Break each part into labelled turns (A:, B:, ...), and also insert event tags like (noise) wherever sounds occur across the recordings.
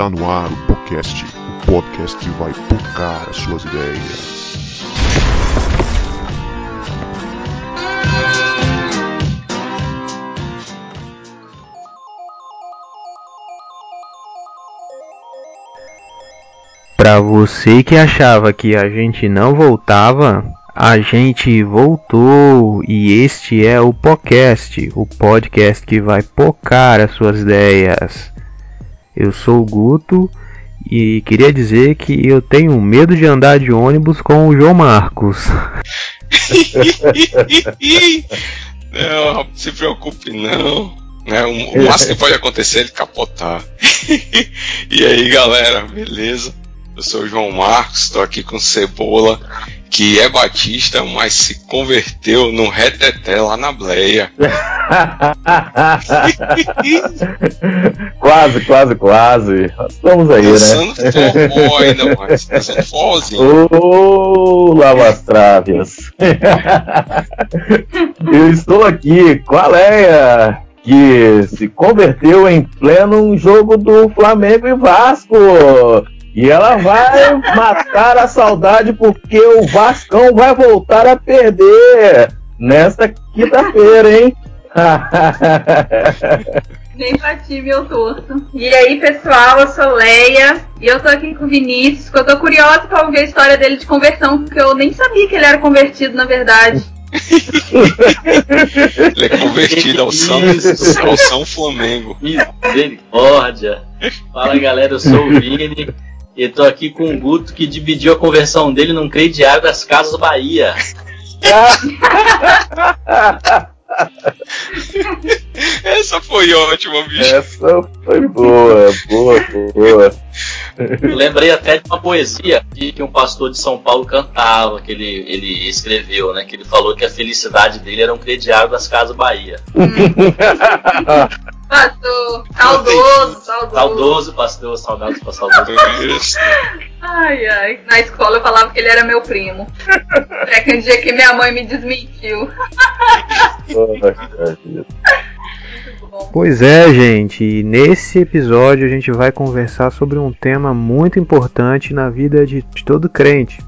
A: Está no ar o podcast, o podcast que vai tocar as suas ideias.
B: Para você que achava que a gente não voltava, a gente voltou e este é o podcast, o podcast que vai pocar as suas ideias. Eu sou o Guto e queria dizer que eu tenho medo de andar de ônibus com o João Marcos. (laughs)
C: não, não se preocupe não. É, o, máximo que pode acontecer é ele capotar. (laughs) e aí galera, beleza? Eu sou o João Marcos, estou aqui com Cebola que é batista, mas se converteu no reteté lá na Bleia. (laughs)
D: quase, quase, quase. Estamos aí,
C: Dançando né? forró ainda mais. Dançando forrozinho.
D: Ô, lava as traves. (laughs) Eu estou aqui com a Leia, que se converteu em pleno jogo do Flamengo e Vasco. E ela vai matar a saudade porque o Vascão vai voltar a perder nesta quinta-feira, hein?
E: Nem bati meu torto. E aí, pessoal, eu sou Leia e eu tô aqui com o Vinícius, que eu tô curiosa pra ouvir a história dele de conversão, porque eu nem sabia que ele era convertido, na verdade. (laughs)
C: ele é convertido ao São, ao São Flamengo.
F: Misericórdia. Fala galera, eu sou o Vini. E tô aqui com o Guto que dividiu a conversão dele num crediário das Casas Bahia. (laughs)
C: Essa foi ótima, bicho.
D: Essa foi boa, boa, boa.
F: lembrei até de uma poesia que, um pastor de São Paulo cantava, que ele, ele escreveu, né? Que ele falou que a felicidade dele era um crediário das Casas Bahia. (laughs)
E: Pastor, saudoso, saudoso.
F: Saudoso, pastor, saudades para saudoso.
E: ai, ai. Na escola eu falava que ele era meu primo. É que um dia que minha mãe me desmentiu.
B: Pois é, gente. Nesse episódio a gente vai conversar sobre um tema muito importante na vida de, de todo crente.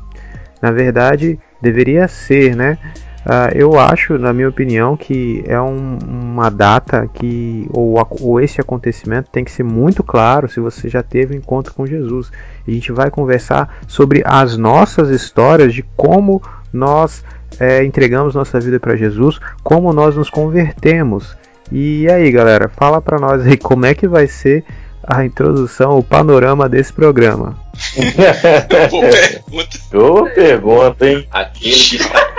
B: Na verdade, deveria ser, né? Uh, eu acho, na minha opinião, que é um, uma data que, ou, ou, esse acontecimento tem que ser muito claro se você já teve um encontro com Jesus. A gente vai conversar sobre as nossas histórias de como nós é, entregamos nossa vida para Jesus, como nós nos convertemos. E aí, galera, fala para nós aí como é que vai ser a introdução, o panorama desse programa.
D: Boa (laughs) pergunta. Boa pergunta, hein?
F: Aquele que está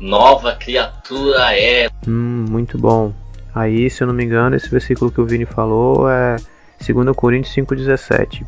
F: nova criatura é.
B: Hum, muito bom. Aí, se eu não me engano, esse versículo que o Vini falou é 2 Coríntios 5,17.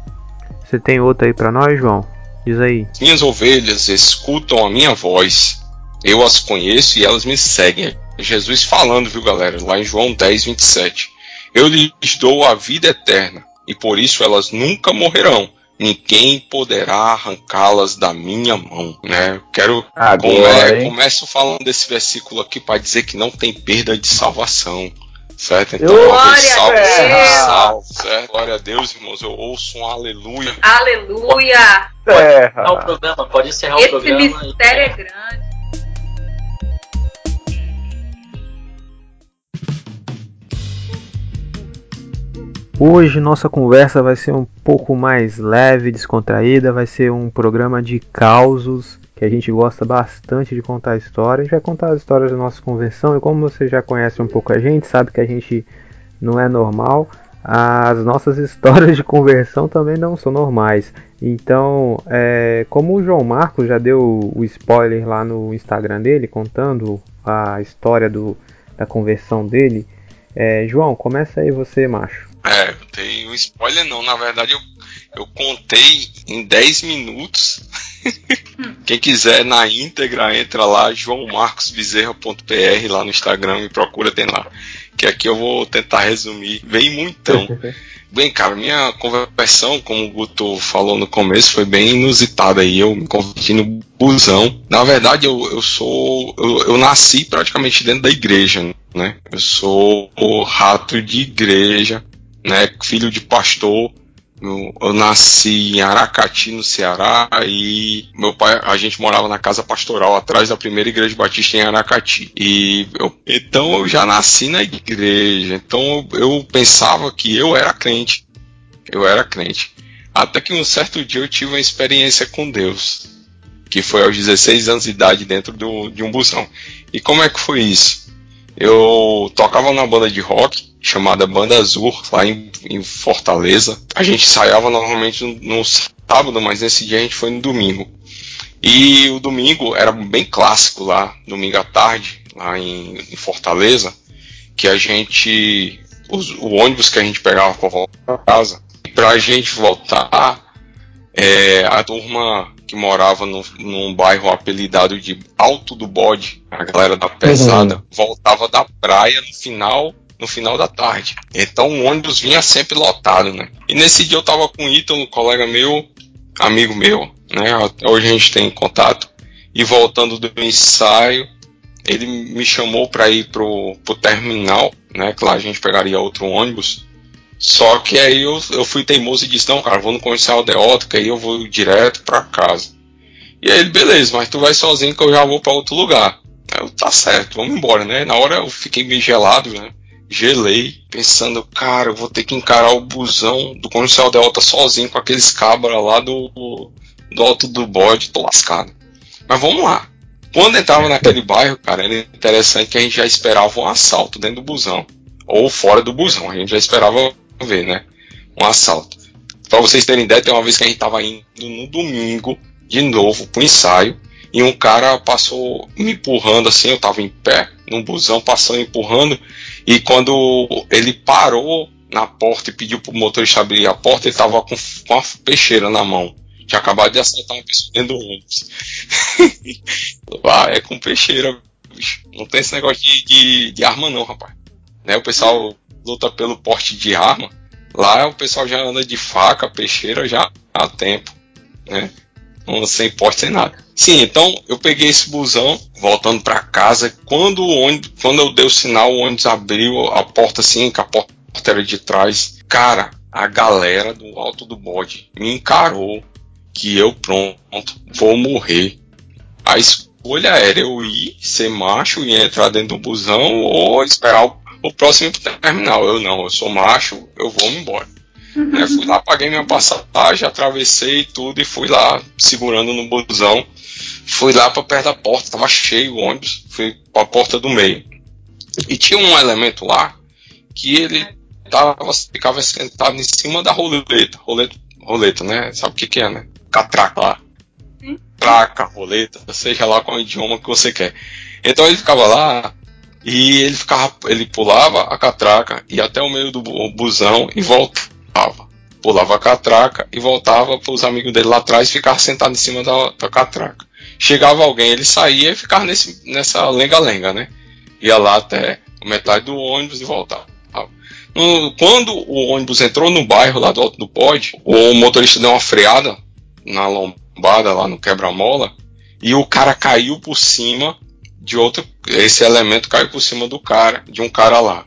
B: Você tem outro aí para nós, João? Diz aí.
C: Minhas ovelhas escutam a minha voz, eu as conheço e elas me seguem. Jesus falando, viu, galera? Lá em João 10, 27. Eu lhes dou a vida eterna, e por isso elas nunca morrerão. Ninguém poderá arrancá-las da minha mão, né? Quero
D: Agora,
C: come, começo falando desse versículo aqui para dizer que não tem perda de salvação, certo? Então,
E: Glória
C: salve,
E: a
C: salve, certo? Glória a Deus, irmãos. Eu ouço um aleluia.
E: Aleluia.
F: Pode encerrar o programa, pode encerrar
E: Esse
F: o programa.
E: Esse mistério é grande.
B: Hoje nossa conversa vai ser um pouco mais leve, descontraída, vai ser um programa de causos que a gente gosta bastante de contar histórias. A gente vai contar as histórias da nossa convenção e como você já conhece um pouco a gente, sabe que a gente não é normal, as nossas (laughs) histórias de conversão também não são normais. Então, é, como o João Marcos já deu o spoiler lá no Instagram dele, contando a história do, da conversão dele, é, João, começa aí você, macho.
C: É, tem um spoiler não, na verdade eu, eu contei em 10 minutos. (laughs) Quem quiser na íntegra, entra lá, joãomarcosbezerra.pr lá no Instagram e procura, tem lá. Que aqui eu vou tentar resumir bem muitão. (laughs) Bem, cara, minha conversão, como o Guto falou no começo, foi bem inusitada aí. Eu me converti no busão. Na verdade, eu, eu sou. Eu, eu nasci praticamente dentro da igreja, né? Eu sou o rato de igreja né, filho de pastor, Eu, nasci em Aracati, no Ceará, e meu pai, a gente morava na casa pastoral, atrás da primeira igreja batista em Aracati. E eu, então eu já nasci na igreja. Então eu pensava que eu era crente. Eu era crente. Até que um certo dia eu tive uma experiência com Deus. Que foi aos 16 anos de idade dentro do, de um busão. E como é que foi isso? Eu tocava na banda de rock chamada Banda Azul, lá em, em Fortaleza. A gente ensaiava normalmente no, no sábado, mas nesse dia a gente foi no domingo. E o domingo era bem clássico lá, domingo à tarde, lá em, em Fortaleza, que a gente. Os, o ônibus que a gente pegava para voltar para casa, para a gente voltar, é, a turma que morava no, num bairro apelidado de Alto do Bode, a galera da pesada, uhum. voltava da praia no final no final da tarde. Então o ônibus vinha sempre lotado, né? E nesse dia eu tava com o Ítalo, um colega meu, amigo meu, né? Até hoje a gente tem contato. E voltando do ensaio, ele me chamou para ir pro, pro terminal, né? Que lá a gente pegaria outro ônibus. Só que aí eu, eu fui teimoso e disse, não, cara, vou no comercial de ótica aí eu vou direto para casa. E aí ele, beleza, mas tu vai sozinho que eu já vou para outro lugar. Eu, tá certo, vamos embora, né? Na hora eu fiquei meio gelado, né? gelei, pensando, cara, eu vou ter que encarar o busão do Comercial Delta sozinho com aqueles cabras lá do, do alto do bode, tô lascado. Mas vamos lá. Quando entrava naquele (laughs) bairro, cara, era interessante que a gente já esperava um assalto dentro do busão. Ou fora do busão, a gente já esperava ver, né? Um assalto. Pra vocês terem ideia, tem uma vez que a gente tava indo no domingo, de novo, pro ensaio, e um cara passou me empurrando assim, eu tava em pé, num busão, passando empurrando, e quando ele parou na porta e pediu pro motorista abrir a porta, ele tava com, com a peixeira na mão. Tinha acabado de assaltar uma pessoa dentro do ônibus. (laughs) ah, é com peixeira, bicho. Não tem esse negócio de, de, de arma não, rapaz. Né, o pessoal luta pelo porte de arma. Lá o pessoal já anda de faca, peixeira já há tempo. Né? sem porte, sem nada. Sim, então eu peguei esse busão, voltando para casa. Quando o ônibus, quando eu dei o sinal, o ônibus abriu a porta assim, que a porta era de trás. Cara, a galera do alto do bode me encarou que eu pronto, vou morrer. A escolha era eu ir, ser macho e entrar dentro do busão ou esperar o, o próximo terminal. Eu não, eu sou macho, eu vou embora. Uhum. fui lá, paguei minha passagem, atravessei tudo e fui lá segurando no busão. Fui lá para perto da porta, tava cheio o ônibus, fui para a porta do meio. E tinha um elemento lá que ele tava, ficava sentado em cima da roleta, roleta, roleta, né? Sabe o que, que é, né? Catraca lá. Traca, roleta, seja lá qual idioma que você quer. Então ele ficava lá e ele ficava, ele pulava a catraca e até o meio do busão e voltava. Pulava a catraca e voltava para os amigos dele lá atrás ficar sentado em cima da, da catraca. Chegava alguém, ele saía e ficava nesse, nessa lenga-lenga, né? Ia lá até metade do ônibus e voltava. Quando o ônibus entrou no bairro lá do Alto do Pod, o motorista deu uma freada na lombada lá no quebra-mola e o cara caiu por cima de outro. Esse elemento caiu por cima do cara, de um cara lá.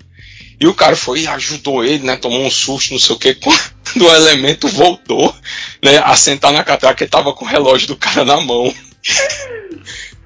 C: E o cara foi e ajudou ele, né? Tomou um susto, não sei o que. (laughs) Quando o elemento voltou, né? A sentar na catraca, ele tava com o relógio do cara na mão.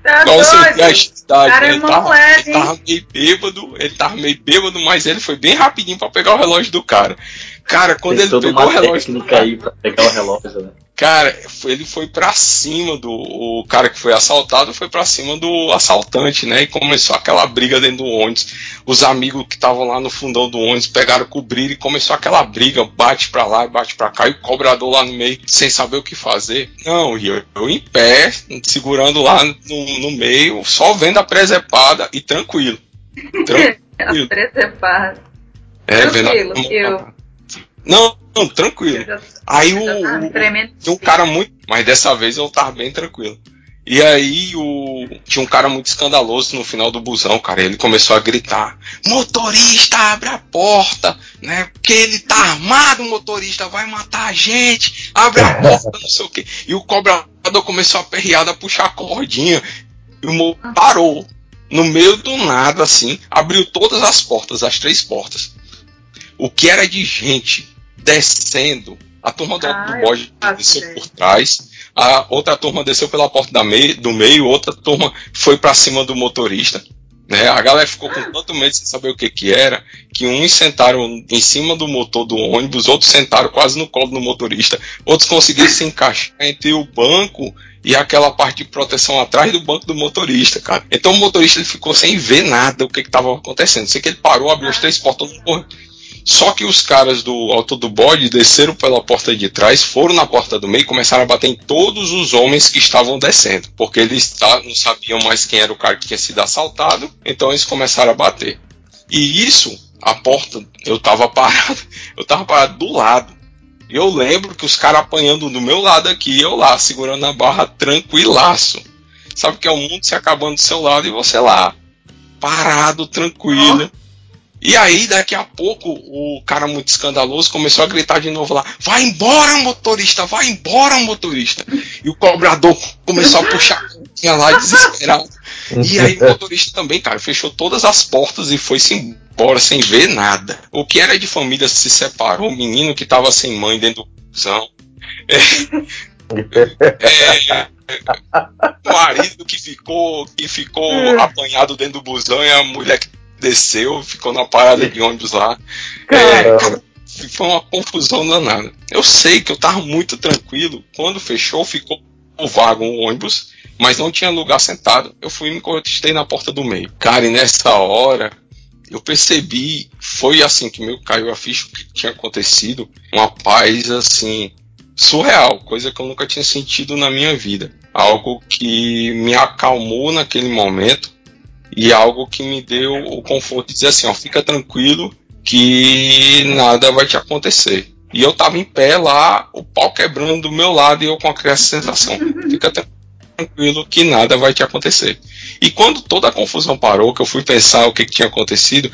E: Tá Qual
C: seria a idade? Cara, ele, é tava, ele tava meio bêbado, ele tava meio bêbado, mas ele foi bem rapidinho para pegar o relógio do cara. Cara, quando Tem ele pegou o relógio do cara,
F: aí pra pegar o relógio, né?
C: Cara, ele foi para cima do o cara que foi assaltado, foi para cima do assaltante, né? E começou aquela briga dentro do ônibus. Os amigos que estavam lá no fundão do ônibus pegaram cobrir e começou aquela briga, bate para lá, bate para cá e o cobrador lá no meio sem saber o que fazer. Não, e eu, eu em pé, segurando lá no, no meio, só vendo a presepada e tranquilo. (laughs)
E: Tranquilo. a presepada.
C: É, tranquilo, vendo a... eu... Não, não, tranquilo. Aí o, tinha um cara muito. Mas dessa vez eu tava bem tranquilo. E aí o tinha um cara muito escandaloso no final do busão, cara. Ele começou a gritar: "Motorista, abre a porta, né? Porque ele tá armado, o motorista vai matar a gente. Abre a (laughs) porta, não sei o quê". E o cobrador começou a perrear a puxar a cordinha. E o motor parou no meio do nada assim, abriu todas as portas, as três portas. O que era de gente descendo a turma do,
E: Ah,
C: do bode
E: faço
C: desceu
E: ideia.
C: por trás, a outra turma desceu pela porta da meio, do meio, outra turma foi pra cima do motorista. Né? A galera ficou com tanto medo sem saber o que que era, que uns sentaram em cima do motor do ônibus, outros sentaram quase no colo do motorista, outros conseguiram se encaixar entre o banco e aquela parte de proteção atrás do banco do motorista, cara. Então o motorista ele ficou sem ver nada o que estava acontecendo. Sei que ele parou, abriu as três portas e correu. Só que os caras do autor do bode desceram pela porta de trás, foram na porta do meio e começaram a bater em todos os homens que estavam descendo. Porque eles tá- não sabiam mais quem era o cara que tinha sido assaltado, então eles começaram a bater. E isso, a porta, eu tava (laughs) parado, eu tava parado do lado. E eu lembro que os caras apanhando do meu lado aqui, eu lá, segurando a barra tranquilaço. Sabe que é o mundo se acabando do seu lado e você lá, parado, tranquilo. E aí, daqui a pouco, o cara muito escandaloso começou a gritar de novo lá: Vai embora, motorista, vai embora, motorista. E o cobrador começou a puxar a lá desesperado. E aí o motorista também, cara, fechou todas as portas e foi-se embora sem ver nada. O que era de família se separou, o menino que tava sem mãe dentro do busão. É, o marido que ficou, que ficou (laughs) apanhado dentro do busão e a mulher que desceu, ficou na parada de ônibus lá. É,
D: Caramba.
C: foi uma confusão danada. Eu sei que eu tava muito tranquilo. Quando fechou, ficou vago o ônibus, mas não tinha lugar sentado. Eu fui e me encostei na porta do meio. Cara, e nessa hora eu percebi, foi assim que meio caiu a ficha o que tinha acontecido. Uma paz assim surreal, coisa que eu nunca tinha sentido na minha vida. Algo que me acalmou naquele momento e algo que me deu o conforto de dizer assim, ó, fica tranquilo que nada vai te acontecer. E eu tava em pé lá, o pau quebrando do meu lado e eu com aquela sensação, fica tranquilo que nada vai te acontecer. E quando toda a confusão parou, que eu fui pensar o que, que tinha acontecido,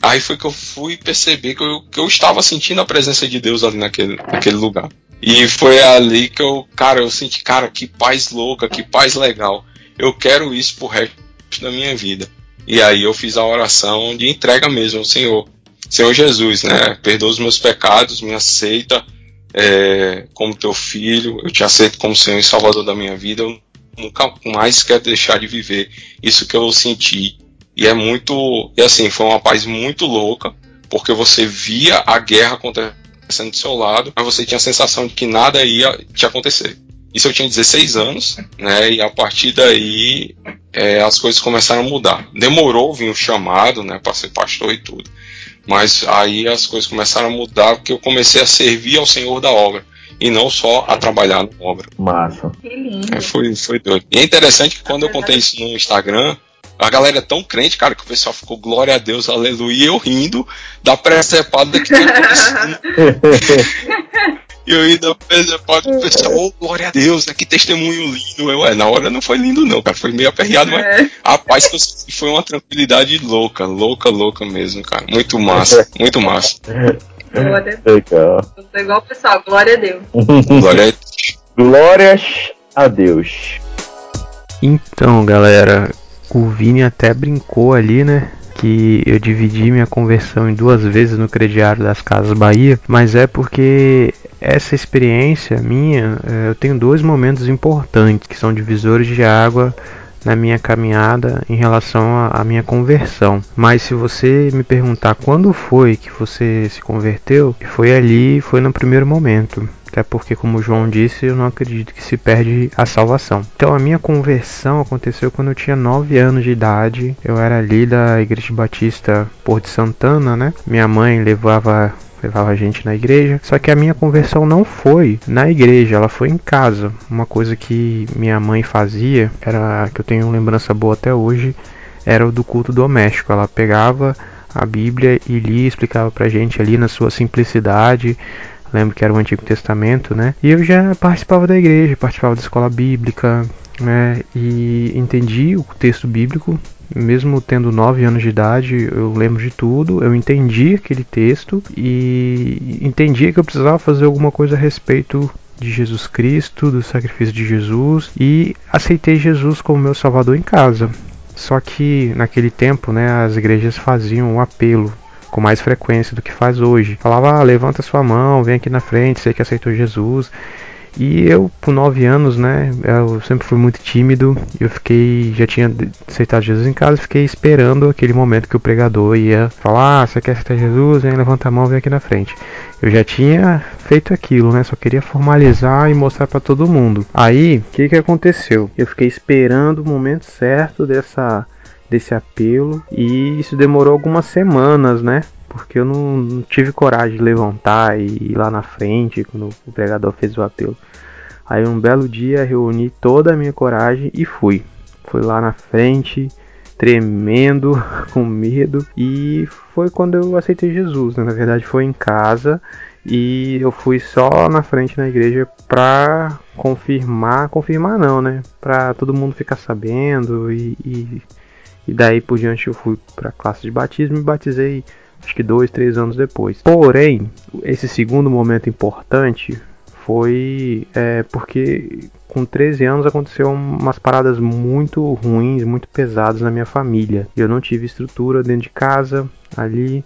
C: aí foi que eu fui perceber que eu, que eu estava sentindo a presença de Deus ali naquele, naquele lugar. E foi ali que eu, cara, eu senti, cara, que paz louca, que paz legal. Eu quero isso pro resto da minha vida. E aí eu fiz a oração de entrega mesmo ao Senhor. Senhor Jesus, né? Perdoa os meus pecados, me aceita é, como teu filho, eu te aceito como Senhor e Salvador da minha vida. Eu nunca mais quero deixar de viver isso que eu senti. E é muito, e assim, foi uma paz muito louca, porque você via a guerra acontecendo do seu lado, mas você tinha a sensação de que nada ia te acontecer. Isso eu tinha 16 anos, né? E a partir daí é, as coisas começaram a mudar. Demorou vir o chamado, né? Para ser pastor e tudo. Mas aí as coisas começaram a mudar porque eu comecei a servir ao Senhor da obra e não só a trabalhar na obra.
D: Massa.
E: Que lindo.
C: É, foi, foi doido. E é interessante que quando eu contei isso no Instagram, a galera é tão crente, cara, que o pessoal ficou glória a Deus, aleluia, e eu rindo da precepada que tinha (laughs) acontecido. (laughs) E eu rindo da precepada e o pessoal, oh, glória a Deus, né? Que testemunho lindo. Eu, é, na hora não foi lindo, não, cara. Foi meio aperreado, mas
E: É.
C: a paz que eu senti foi uma tranquilidade louca, louca, louca mesmo, cara. Muito massa, (laughs) muito massa.
E: Glória.
D: Legal.
E: Eu sou igual o pessoal, glória a Deus. (laughs)
C: Glória a Deus.
D: Glórias a Deus.
B: Então, galera, o Vini até brincou ali, né? Que eu dividi minha conversão em duas vezes no crediário das Casas Bahia, mas é porque essa experiência minha, eh, eu tenho dois momentos importantes que são divisores de água na minha caminhada em relação à minha conversão. Mas se você me perguntar quando foi que você se converteu, foi ali, foi no primeiro momento. Até porque, como João disse, eu não acredito que se perde a salvação. Então, a minha conversão aconteceu quando eu tinha 9 anos de idade. Eu era ali da Igreja Batista Porto de Santana, né? Minha mãe levava levava gente na igreja. Só que a minha conversão não foi na igreja, ela foi em casa. Uma coisa que minha mãe fazia, era que eu tenho lembrança boa até hoje, era o do culto doméstico. Ela pegava a Bíblia e lia, explicava pra gente ali na sua simplicidade. Lembro que era o Antigo Testamento, né? E eu já participava da igreja, participava da escola bíblica, né? E entendi o texto bíblico, mesmo tendo 9 anos de idade, eu lembro de tudo, eu entendi aquele texto e entendia que eu precisava fazer alguma coisa a respeito de Jesus Cristo, do sacrifício de Jesus e aceitei Jesus como meu salvador em casa. Só que naquele tempo, né, as igrejas faziam um apelo com mais frequência do que faz hoje. Falava, ah, levanta sua mão, vem aqui na frente, sei que aceitou Jesus. E eu, por nove anos, né, eu sempre fui muito tímido. Eu fiquei, já tinha aceitado Jesus em casa, fiquei esperando aquele momento que o pregador ia falar: ah, você quer aceitar Jesus? Vem, levanta a mão, vem aqui na frente. Eu já tinha feito aquilo, né? Só queria formalizar e mostrar para todo mundo. Aí, o que que aconteceu? Eu fiquei esperando o momento certo dessa desse apelo e isso demorou algumas semanas, né? Porque eu não, não, tive coragem de levantar e ir lá na frente quando o pregador fez o apelo. Aí um belo dia reuni toda a minha coragem e fui. Fui lá na frente, tremendo, (laughs) com medo, e foi quando eu aceitei Jesus. Né? Na verdade foi em casa e eu fui só na frente na igreja pra confirmar, confirmar não, né? Pra todo mundo ficar sabendo e, e, e daí por diante eu fui pra classe de batismo e batizei acho que dois, três anos depois. Porém, esse segundo momento importante foi é, porque com 13 anos aconteceu umas paradas muito ruins, muito pesadas na minha família. Eu não tive estrutura dentro de casa ali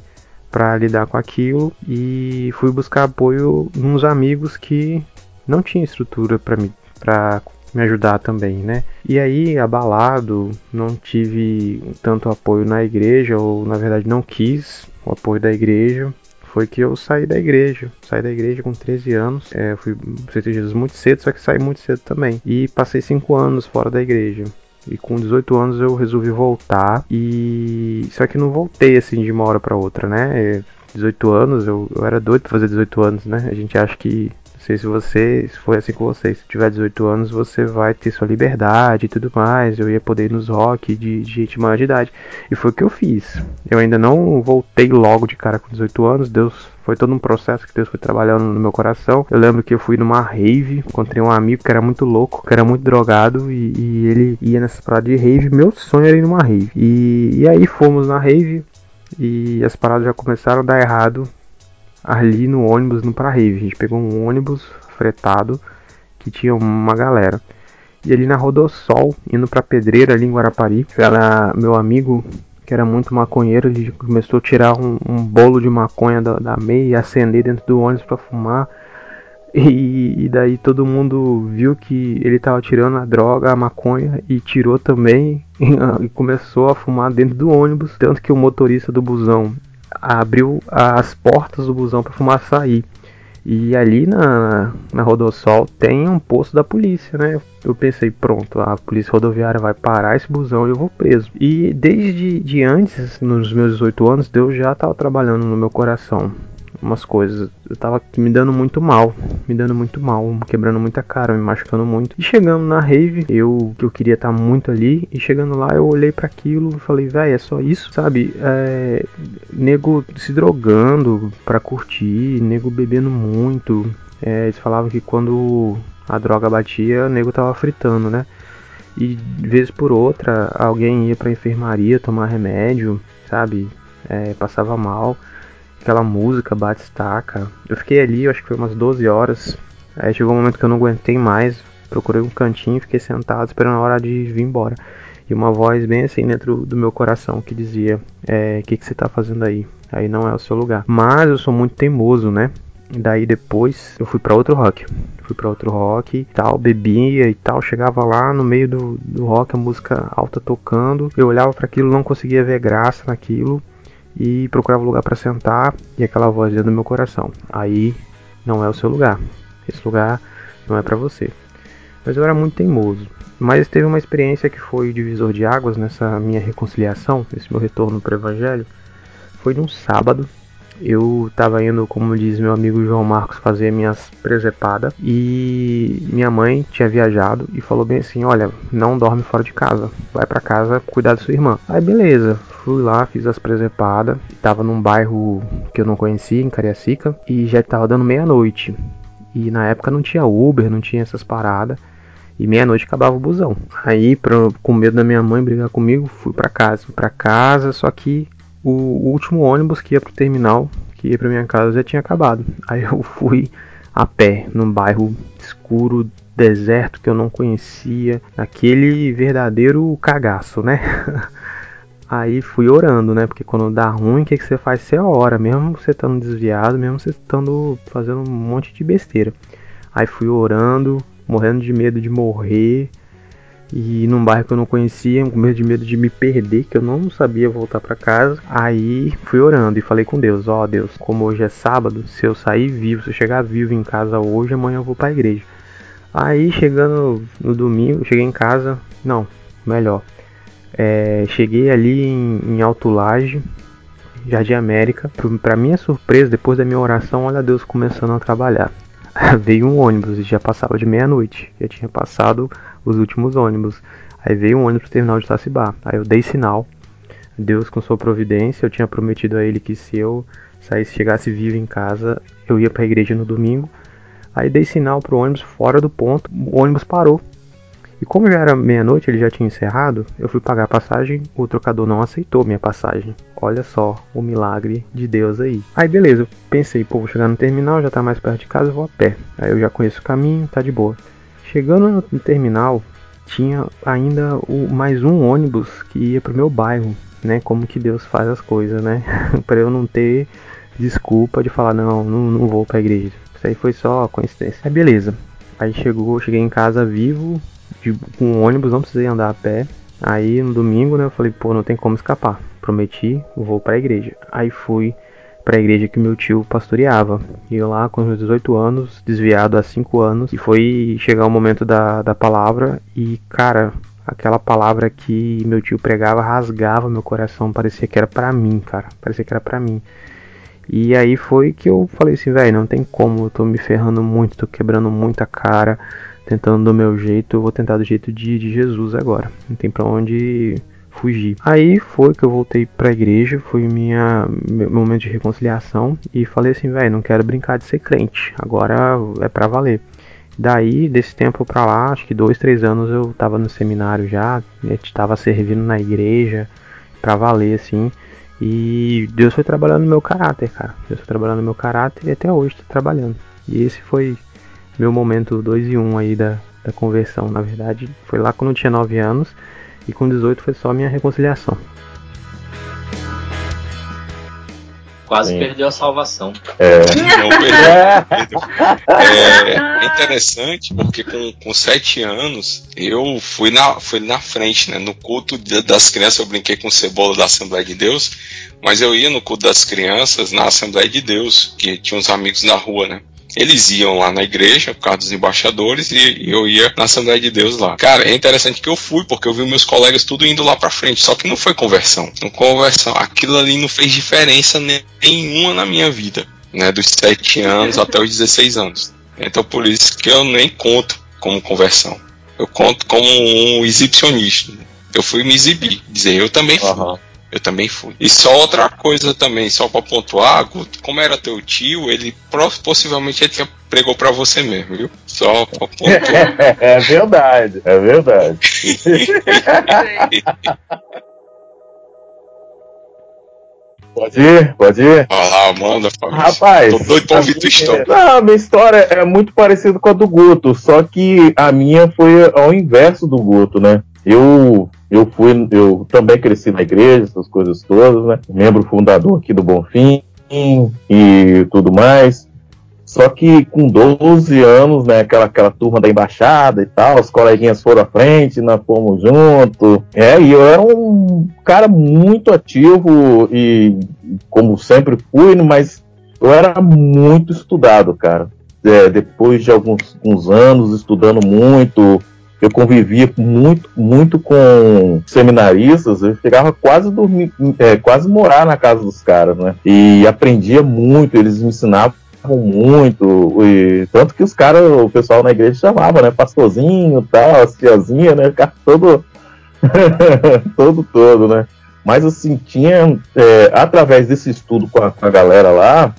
B: para lidar com aquilo e fui buscar apoio nos amigos que não tinham estrutura para me para me ajudar também, né? E aí, abalado, não tive tanto apoio na igreja, ou na verdade não quis o apoio da igreja, foi que eu saí da igreja. Saí da igreja com 13 anos. É, fui aceitei Jesus muito cedo, só que saí muito cedo também. E passei 5 anos fora da igreja. E com 18 anos eu resolvi voltar. E só que não voltei assim de uma hora para outra, né? 18 anos, eu, eu era doido pra fazer 18 anos, né? A gente acha que sei se você se foi assim com você. Se tiver 18 anos, você vai ter sua liberdade e tudo mais. Eu ia poder ir nos rock de, de gente maior de idade. E foi o que eu fiz. Eu ainda não voltei logo de cara com 18 anos. Deus foi todo um processo que Deus foi trabalhando no meu coração. Eu lembro que eu fui numa rave, encontrei um amigo que era muito louco, que era muito drogado e, e ele ia nessa parada de rave. Meu sonho era ir numa rave. E, e aí fomos na rave e as paradas já começaram a dar errado ali no ônibus no pra rave. A gente pegou um ônibus fretado que tinha uma galera. E ali na Rodossol, indo pra Pedreira ali em Guarapari, ela, meu amigo, que era muito maconheiro, ele começou a tirar um, um bolo de maconha da, da meia e acender dentro do ônibus para fumar. E, e, daí todo mundo viu que ele tava tirando a droga, a maconha, e tirou também (laughs) e começou a fumar dentro do ônibus. Tanto que o motorista do busão abriu as portas do busão para fumar sair. E ali na, na Rodossol tem um posto da polícia, né? Eu pensei, pronto, a polícia rodoviária vai parar esse busão e eu vou preso. E desde de antes, nos meus 18 anos, Deus já estava trabalhando no meu coração umas coisas. Eu tava me dando muito mal, me dando muito mal, quebrando muita cara, me machucando muito. E chegando na rave, eu que eu queria estar tá muito ali, e chegando lá eu olhei para aquilo e falei, velho, é só isso, sabe? É, nego se drogando pra curtir, nego bebendo muito. É, eles falavam que quando a droga batia, o nego tava fritando, né? E de vez por outra, alguém ia pra enfermaria tomar remédio, sabe? É, passava mal aquela música bate-estaca. Eu fiquei ali, eu acho que foi umas 12 horas. Aí chegou um momento que eu não aguentei mais, procurei um cantinho, fiquei sentado esperando a hora de vir embora. E uma voz bem assim dentro do meu coração que dizia: é, O que, que você tá fazendo aí? Aí não é o seu lugar. Mas eu sou muito teimoso, né? E daí depois eu fui para outro rock. Fui para outro rock e tal, bebia e tal. Chegava lá no meio do, do rock, a música alta tocando. Eu olhava para aquilo, não conseguia ver graça naquilo e procurava lugar para sentar e aquela voz dentro do meu coração. Aí não é o seu lugar. Esse lugar não é para você. Mas eu era muito teimoso. Mas teve uma experiência que foi divisor de águas nessa minha reconciliação, nesse meu retorno para o evangelho. Foi num sábado. Eu estava indo, como diz meu amigo João Marcos, fazer minhas presepadas e minha mãe tinha viajado e falou bem assim: "Olha, não dorme fora de casa, vai para casa cuidar da sua irmã". Aí beleza, fui lá, fiz as presepadas. Tava num bairro que eu não conhecia, em Cariacica, e já tava dando meia-noite. E na época não tinha Uber, não tinha essas paradas. E meia-noite acabava o busão. Aí, pra, com medo da minha mãe brigar comigo, fui para casa. Fui pra casa, só que o, último ônibus que ia pro terminal, que ia pra minha casa, já tinha acabado. Aí eu (laughs) fui a pé, num bairro escuro, deserto que eu não conhecia. Aquele verdadeiro cagaço, né? (laughs) Aí fui orando, né? Porque quando dá ruim, o que, que você faz? Você ora, mesmo você estando desviado, mesmo você estando fazendo um monte de besteira. Aí fui orando, morrendo de medo de morrer. E num bairro que eu não conhecia, com medo de medo de me perder, que eu não sabia voltar para casa. Aí fui orando e falei com Deus: Ó oh, Deus, como hoje é sábado, se eu sair vivo, se eu chegar vivo em casa hoje, amanhã eu vou para a igreja. Aí chegando no domingo, cheguei em casa, não, melhor. É, cheguei ali em, em Alto Laje, Jardim América. Para minha surpresa, depois da minha oração, olha Deus começando a trabalhar. (laughs) veio um ônibus e já passava de meia-noite. Já tinha passado os últimos ônibus. Aí veio um ônibus pro terminal de Itacibá. Aí eu dei sinal. Deus com sua providência, eu tinha prometido a ele que se eu saísse, chegasse vivo em casa, eu ia para a igreja no domingo. Aí dei sinal pro ônibus fora do ponto, o ônibus parou. E como já era meia-noite, ele já tinha encerrado, eu fui pagar a passagem, o trocador não aceitou minha passagem. Olha só o milagre de Deus aí. Aí beleza, eu pensei, pô, vou chegar no terminal, já tá mais perto de casa, vou a pé. Aí eu já conheço o caminho, tá de boa. Chegando no terminal, tinha ainda o, mais um ônibus que ia pro meu bairro, né? Como que Deus faz as coisas, né? (laughs) para eu não ter desculpa de falar, não, não, não vou pra igreja. Isso aí foi só coincidência. Aí beleza. Aí chegou, cheguei em casa vivo, de, com um ônibus, não precisei andar a pé. Aí no domingo, né, eu falei, pô, não tem como escapar. Prometi, vou pra igreja. Aí fui pra igreja que meu tio pastoreava. E lá com meus 18 anos, desviado há 5 anos, e foi chegar o momento da, da palavra e, cara, aquela palavra que meu tio pregava rasgava meu coração, parecia que era para mim, cara, parecia que era para mim. E aí foi que eu falei assim, velho, não tem como, eu tô me ferrando muito, tô quebrando muita cara, tentando do meu jeito, eu vou tentar do jeito de, de Jesus agora. Não tem para onde fugir. Aí foi que eu voltei pra igreja, foi minha meu momento de reconciliação e falei assim, velho, não quero brincar de ser crente. Agora é para valer. Daí, desse tempo pra lá, acho que dois, três anos eu tava no seminário já, estava servindo na igreja, pra valer, assim. E Deus foi trabalhando no meu caráter, cara. Deus foi trabalhando no meu caráter e até hoje está trabalhando. E esse foi meu momento 2 e 1 um aí da, da conversão. Na verdade, foi lá quando eu tinha 9 anos e com 18 foi só minha reconciliação.
F: Quase Sim. perdeu a salvação.
C: É. Não perdeu. (laughs) É, é interessante porque com, com sete anos eu fui na, fui na frente, né? No culto das crianças eu brinquei com cebola da Assembleia de Deus, mas eu ia no culto das crianças na Assembleia de Deus, que tinha uns amigos na rua, né? Eles iam lá na igreja, por causa dos embaixadores, e eu ia na Assembleia de Deus lá. Cara, é interessante que eu fui, porque eu vi meus colegas tudo indo lá pra frente, só que não foi conversão. Não conversão. Aquilo ali não fez diferença nenhuma na minha vida, né? Dos 7 anos até os 16 anos. Então por isso que eu nem conto como conversão. Eu conto como um exibicionista. Eu fui me exibir, dizer, eu também fui. Uhum. Eu também fui. E só outra coisa também, só para pontuar, Guto, como era teu tio, ele possivelmente ele tinha pregou para você mesmo, viu? Só pra pontuar. (laughs)
D: é verdade, é verdade. Pode ir, pode ir.
C: Lá, manda,
D: Fabrício. Rapaz.
C: Tô doido pra ouvir tua história.
D: Não, minha história é muito parecida com a do Guto, só que a minha foi ao inverso do Guto, né? Eu eu fui, eu também cresci na igreja, essas coisas todas, né? Membro fundador aqui do Bonfim e tudo mais. Só que com 12 anos, né, aquela, aquela turma da embaixada e tal, os coleguinhas foram à frente, nós fomos junto. É, e eu era um cara muito ativo e como sempre fui, mas eu era muito estudado, cara. É, depois de alguns anos estudando muito, eu convivia muito, muito com seminaristas, eu chegava quase dormir, é, quase morar na casa dos caras, né? E aprendia muito, eles me ensinavam muito, e tanto que os caras, o pessoal na igreja chamava, né? Pastorzinho tal, tiazinha, né? Ficava todo, (laughs) todo, todo, né? Mas assim, tinha, é, através desse estudo com a, com a galera lá,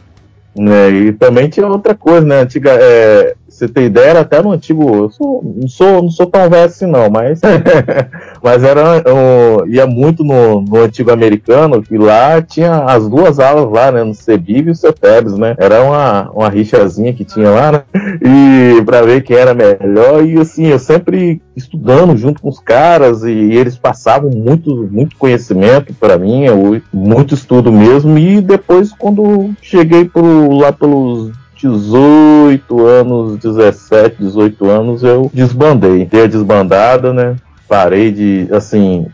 D: né? E também tinha outra coisa, né? Antiga, é, você ter ideia, era até no antigo. Eu sou, não, sou, não sou tão velho assim, não, mas. (laughs) mas era. Eu, ia muito no, no antigo americano, que lá tinha as duas alas lá, né? No CEBIB e o CETEBS, né? Era uma, uma rixazinha que tinha lá, né? E pra ver quem era melhor. E assim, eu sempre estudando junto com os caras e, e eles passavam muito, muito conhecimento para mim, eu, muito estudo mesmo. E depois, quando cheguei pro, lá pelos 18 anos, 17, 18 anos, eu desbandei. Dei a desbandada, né? Parei de, assim,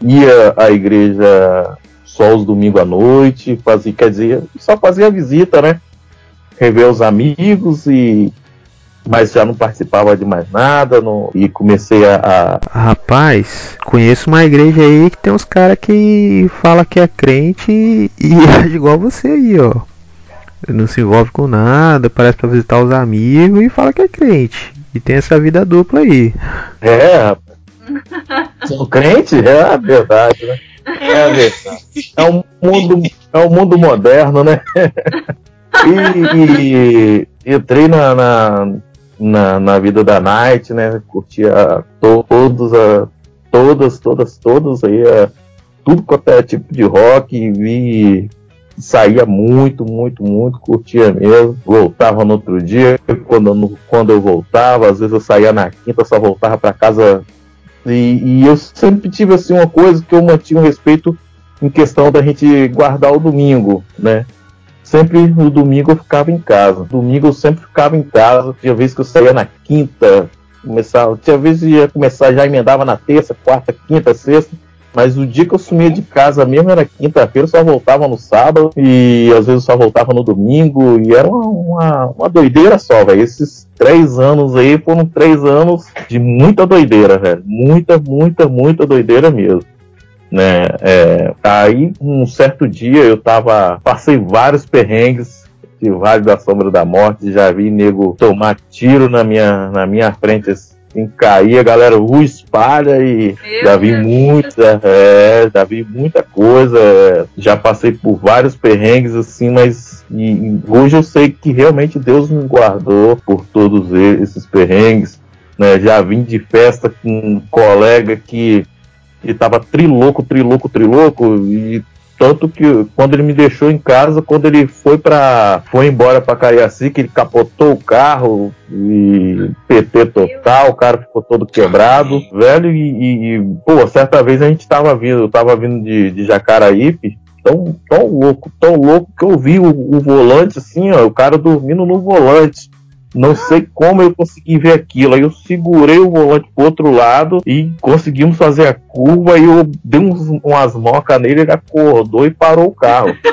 D: ia à igreja só os domingos à noite, fazia, quer dizer, só fazia visita, né? Rever os amigos e mas já não participava de mais nada não, e comecei a,
B: a, Rapaz, conheço uma igreja aí que tem uns caras que fala que é crente e, (laughs) age igual você aí, ó não se envolve com nada, parece para visitar os amigos e fala que é crente. E tem essa vida dupla aí.
D: É, rapaz. Sou crente? É a verdade, né? É a verdade. É um mundo, é um mundo moderno, né? E, e entrei na, na, na, na, vida da Night, né? Curtia todos, a, todas, todas, todas aí, a, tudo quanto é tipo de rock, vi saía muito, muito, muito, curtia mesmo. Voltava no outro dia, quando, quando eu voltava, às vezes eu saía na quinta, só voltava para casa. E, e, eu sempre tive assim uma coisa que eu mantinha um respeito em questão da gente guardar o domingo, né? Sempre no domingo eu ficava em casa. Domingo eu sempre ficava em casa. Tinha vezes que eu saía na quinta, começava, tinha vezes que ia começar já emendava na terça, quarta, quinta, sexta mas o dia que eu sumia de casa mesmo era quinta-feira, só voltava no sábado e às vezes só voltava no domingo e era uma, uma, uma doideira só, velho. Esses três anos aí foram três anos de muita doideira, velho. Muita, muita, muita doideira mesmo. Né? É, aí, um certo dia eu tava. Passei vários perrengues de Vale da Sombra da Morte, já vi nego tomar tiro na minha, na minha frente em cair, a galera uh, espalha e Meu já vi Deus muita, é, já vi muita coisa, é, já passei por vários perrengues assim, mas e, e hoje eu sei que realmente Deus me guardou por todos esses perrengues, né? Já vim de festa com um colega que estava triloco, triloco, triloco e tanto que quando ele me deixou em casa, quando ele foi para foi embora para Cariacica, ele capotou o carro e PT total, o cara ficou todo quebrado, velho, e, e, e pô, certa vez a gente tava vindo, eu tava vindo de, de Jacaraípe, tão, tão louco, tão louco que eu vi o, o volante assim, ó, o cara dormindo no volante. Não sei como eu consegui ver aquilo. Aí eu segurei o volante pro outro lado e conseguimos fazer a curva. E eu dei uns, umas mocas nele, ele acordou e parou o carro. (laughs)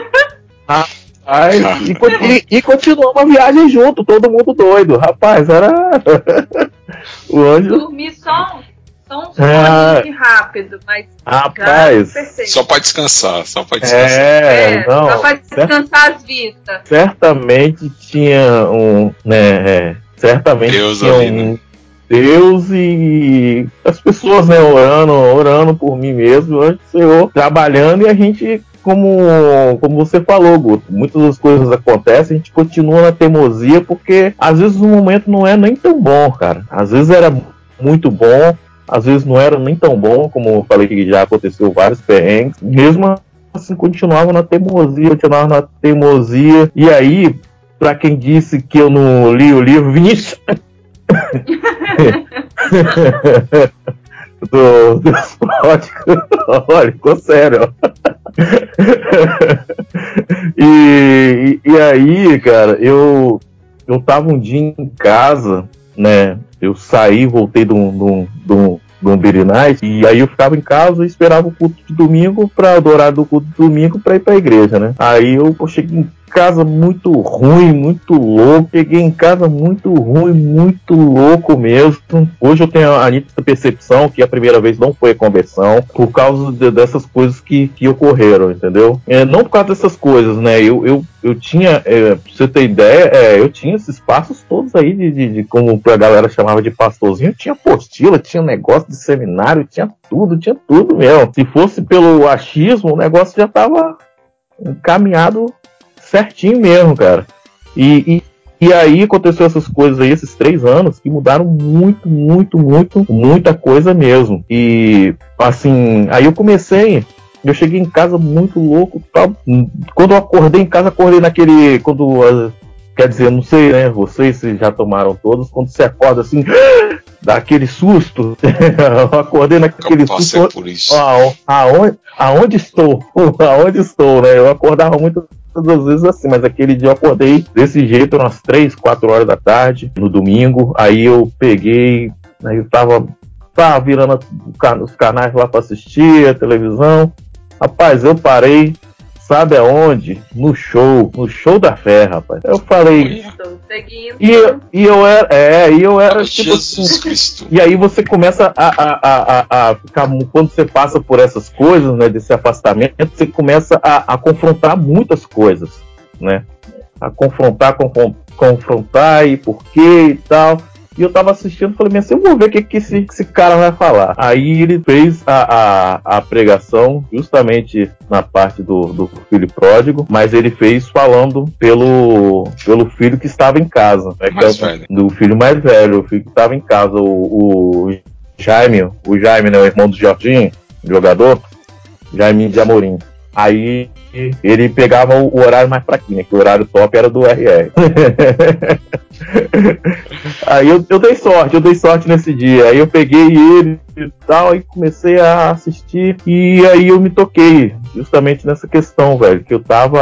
D: Rapaz, e, e, e continuamos a viagem junto, todo mundo doido. Rapaz, era. (laughs)
E: o anjo. Dormi só só um ah, rápido, mas.
D: Rapaz.
C: Só para descansar, só para descansar.
E: É, é não, só para descansar as vistas.
D: Certamente tinha um. Né, é, certamente Deus tinha ali, um. Né? Deus e as pessoas né, orando, orando por mim mesmo, antes do Senhor, trabalhando e a gente como, como você falou, Guto, muitas das coisas acontecem, a gente continua na teimosia, porque às vezes o momento não é nem tão bom, cara. Às vezes era muito bom, às vezes não era nem tão bom, como eu falei que já aconteceu vários perrengues, mesmo assim continuava na teimosia, continuava na teimosia, e aí, para quem disse que eu não li o livro, Vinícius. (laughs) do, do (laughs) olha, ficou sério. (laughs) e, e, e aí, cara, eu, eu tava um dia em casa, né? Eu saí, voltei de um, de um, Umbrella Night, e aí eu ficava em casa e esperava o culto de domingo para adorar do culto de domingo para ir para a igreja, né? Aí eu, cheguei casa muito ruim, muito louco. Peguei em casa muito ruim, muito louco mesmo. Hoje eu tenho a nítida percepção que a primeira vez não foi a conversão, por causa de, dessas coisas que, que ocorreram, entendeu? É, não por causa dessas coisas, né? Eu, eu, eu tinha, é, pra você ter ideia, é, eu tinha esses passos todos aí de, de, de, como a galera chamava de pastorzinho. Tinha apostila, tinha negócio de seminário, tinha tudo, tinha tudo mesmo. Se fosse pelo achismo, o negócio já tava encaminhado certinho mesmo, cara. E, e, e aí aconteceu essas coisas aí, esses três anos, que mudaram muito, muito, muito, muita coisa mesmo. E assim, aí eu comecei eu cheguei em casa muito louco, tal. Quando eu acordei em casa, acordei naquele quando quer dizer, não sei, né? Vocês já tomaram todos, quando você acorda assim, (gasps) dá aquele susto. (laughs) eu acordei naquele
C: Eu
D: susto.
C: por isso.
D: Aonde, aonde estou? (laughs) aonde estou, né? Eu acordava muito todas as vezes assim, mas aquele dia eu acordei desse jeito, umas 3, 4 horas da tarde, no domingo. Aí eu peguei, aí eu tava, tava virando os canais lá para assistir a televisão. Rapaz, eu parei, sabe aonde? No show, no show da fé, rapaz. Eu falei.
E: Estou seguindo.
D: E eu, e eu era, é, e eu era tipo assim,
C: Jesus Cristo.
D: e aí você começa a, a, a, a, a ficar. Quando você passa por essas coisas, né? Desse afastamento, você começa a, a confrontar muitas coisas, né? A confrontar, confron- confrontar e por quê e tal. E eu tava assistindo, falei, mas eu vou ver o que, que esse, que esse cara vai falar. Aí ele fez a, a, a pregação justamente na parte do, do filho pródigo, mas ele fez falando pelo, pelo filho que estava em casa. né, é o-
C: velho.
D: Do filho mais velho, o filho que estava em casa, o, o Jaime, o Jaime, né, o irmão do Jorginho, jogador, Jaime de Amorim. Aí ele pegava o, horário mais fraquinho, né, que o horário top era do RR. (laughs) Aí eu, eu dei sorte, eu dei sorte nesse dia. Aí eu peguei ele e tal, e comecei a assistir. E aí eu me toquei justamente nessa questão, velho. Que eu tava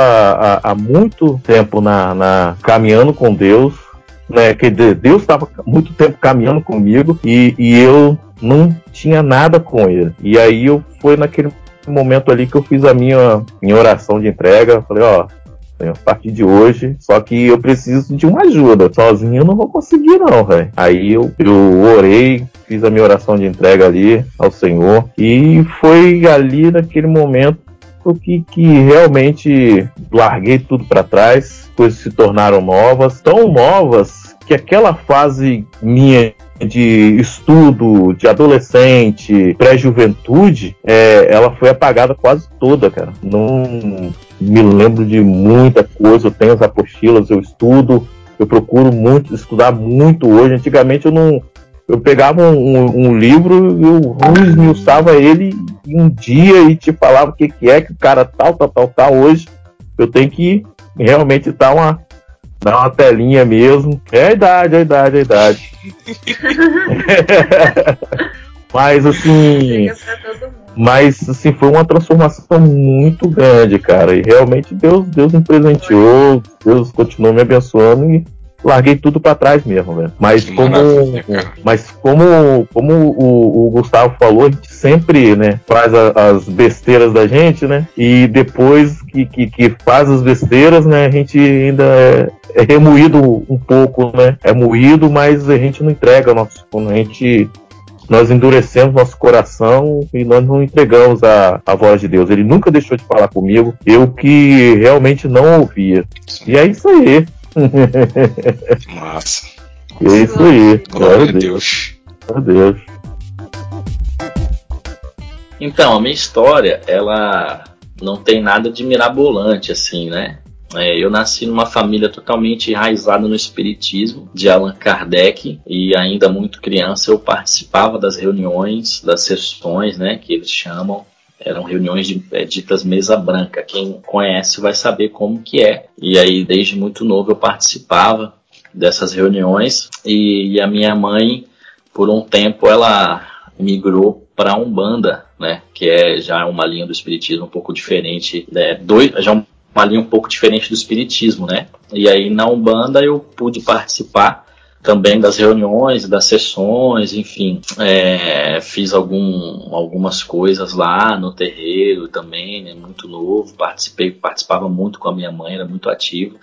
D: há, muito tempo na, na- caminhando com Deus. Né, que de- Deus estava muito tempo caminhando comigo e, e eu não tinha nada com ele. E aí eu foi naquele momento ali que eu fiz a minha, minha oração de entrega. Falei, ó, a partir de hoje, só que eu preciso de uma ajuda. Sozinho eu não vou conseguir, não, velho. Aí eu, eu orei, fiz a minha oração de entrega ali ao Senhor. E foi ali naquele momento que, que realmente larguei tudo para trás. Coisas se tornaram novas, tão novas que aquela fase minha de estudo, de adolescente, pré-juventude, é, ela foi apagada quase toda, cara. Não me lembro de muita coisa, eu tenho as apostilas, eu estudo, eu procuro muito, estudar muito hoje. Antigamente eu não. Eu pegava um, um- livro, eu esmiuçava ele um dia e te falava o que, que é, que o cara tal, tal, tal, tal. Hoje eu tenho que realmente dar uma, dar uma telinha mesmo. É a idade, é a idade, é a idade. (laughs) Mas assim. Mas assim, foi uma transformação muito grande, cara. E realmente Deus, Deus me presenteou, Deus continuou me abençoando e larguei tudo pra trás mesmo, velho. Mas
C: Que
D: como, mas como, como o, o Gustavo falou, a gente sempre, né, faz a- as besteiras da gente, né? E depois que, que, que faz as besteiras, né, a gente ainda é, é remoído um pouco, né? É moído, mas a gente não entrega nosso, a gente nós endurecemos nosso coração e nós não entregamos a, a voz de Deus. Ele nunca deixou de falar comigo, eu que realmente não ouvia. E é isso aí.
C: Massa.
D: É isso aí.
C: Glória a Deus.
D: Glória a Deus.
F: Então, a minha história, ela não tem nada de mirabolante, assim, né? É, eu nasci numa família totalmente enraizada no espiritismo de Allan Kardec e ainda muito criança eu participava das reuniões, das sessões, né, que eles chamam. Eram reuniões de, é, ditas mesa branca. Quem conhece vai saber como que é. E aí, desde muito novo, eu participava dessas reuniões e, e a minha mãe, por um tempo, ela migrou para Umbanda, né, que é já uma linha do espiritismo um pouco diferente, né, dois, já uma linha um pouco diferente do espiritismo, né? E aí na Umbanda eu pude participar também das reuniões, das sessões, enfim, é, fiz algum, algumas coisas lá no terreiro também, né, muito novo, participei, participava muito com a minha mãe, era muito ativo.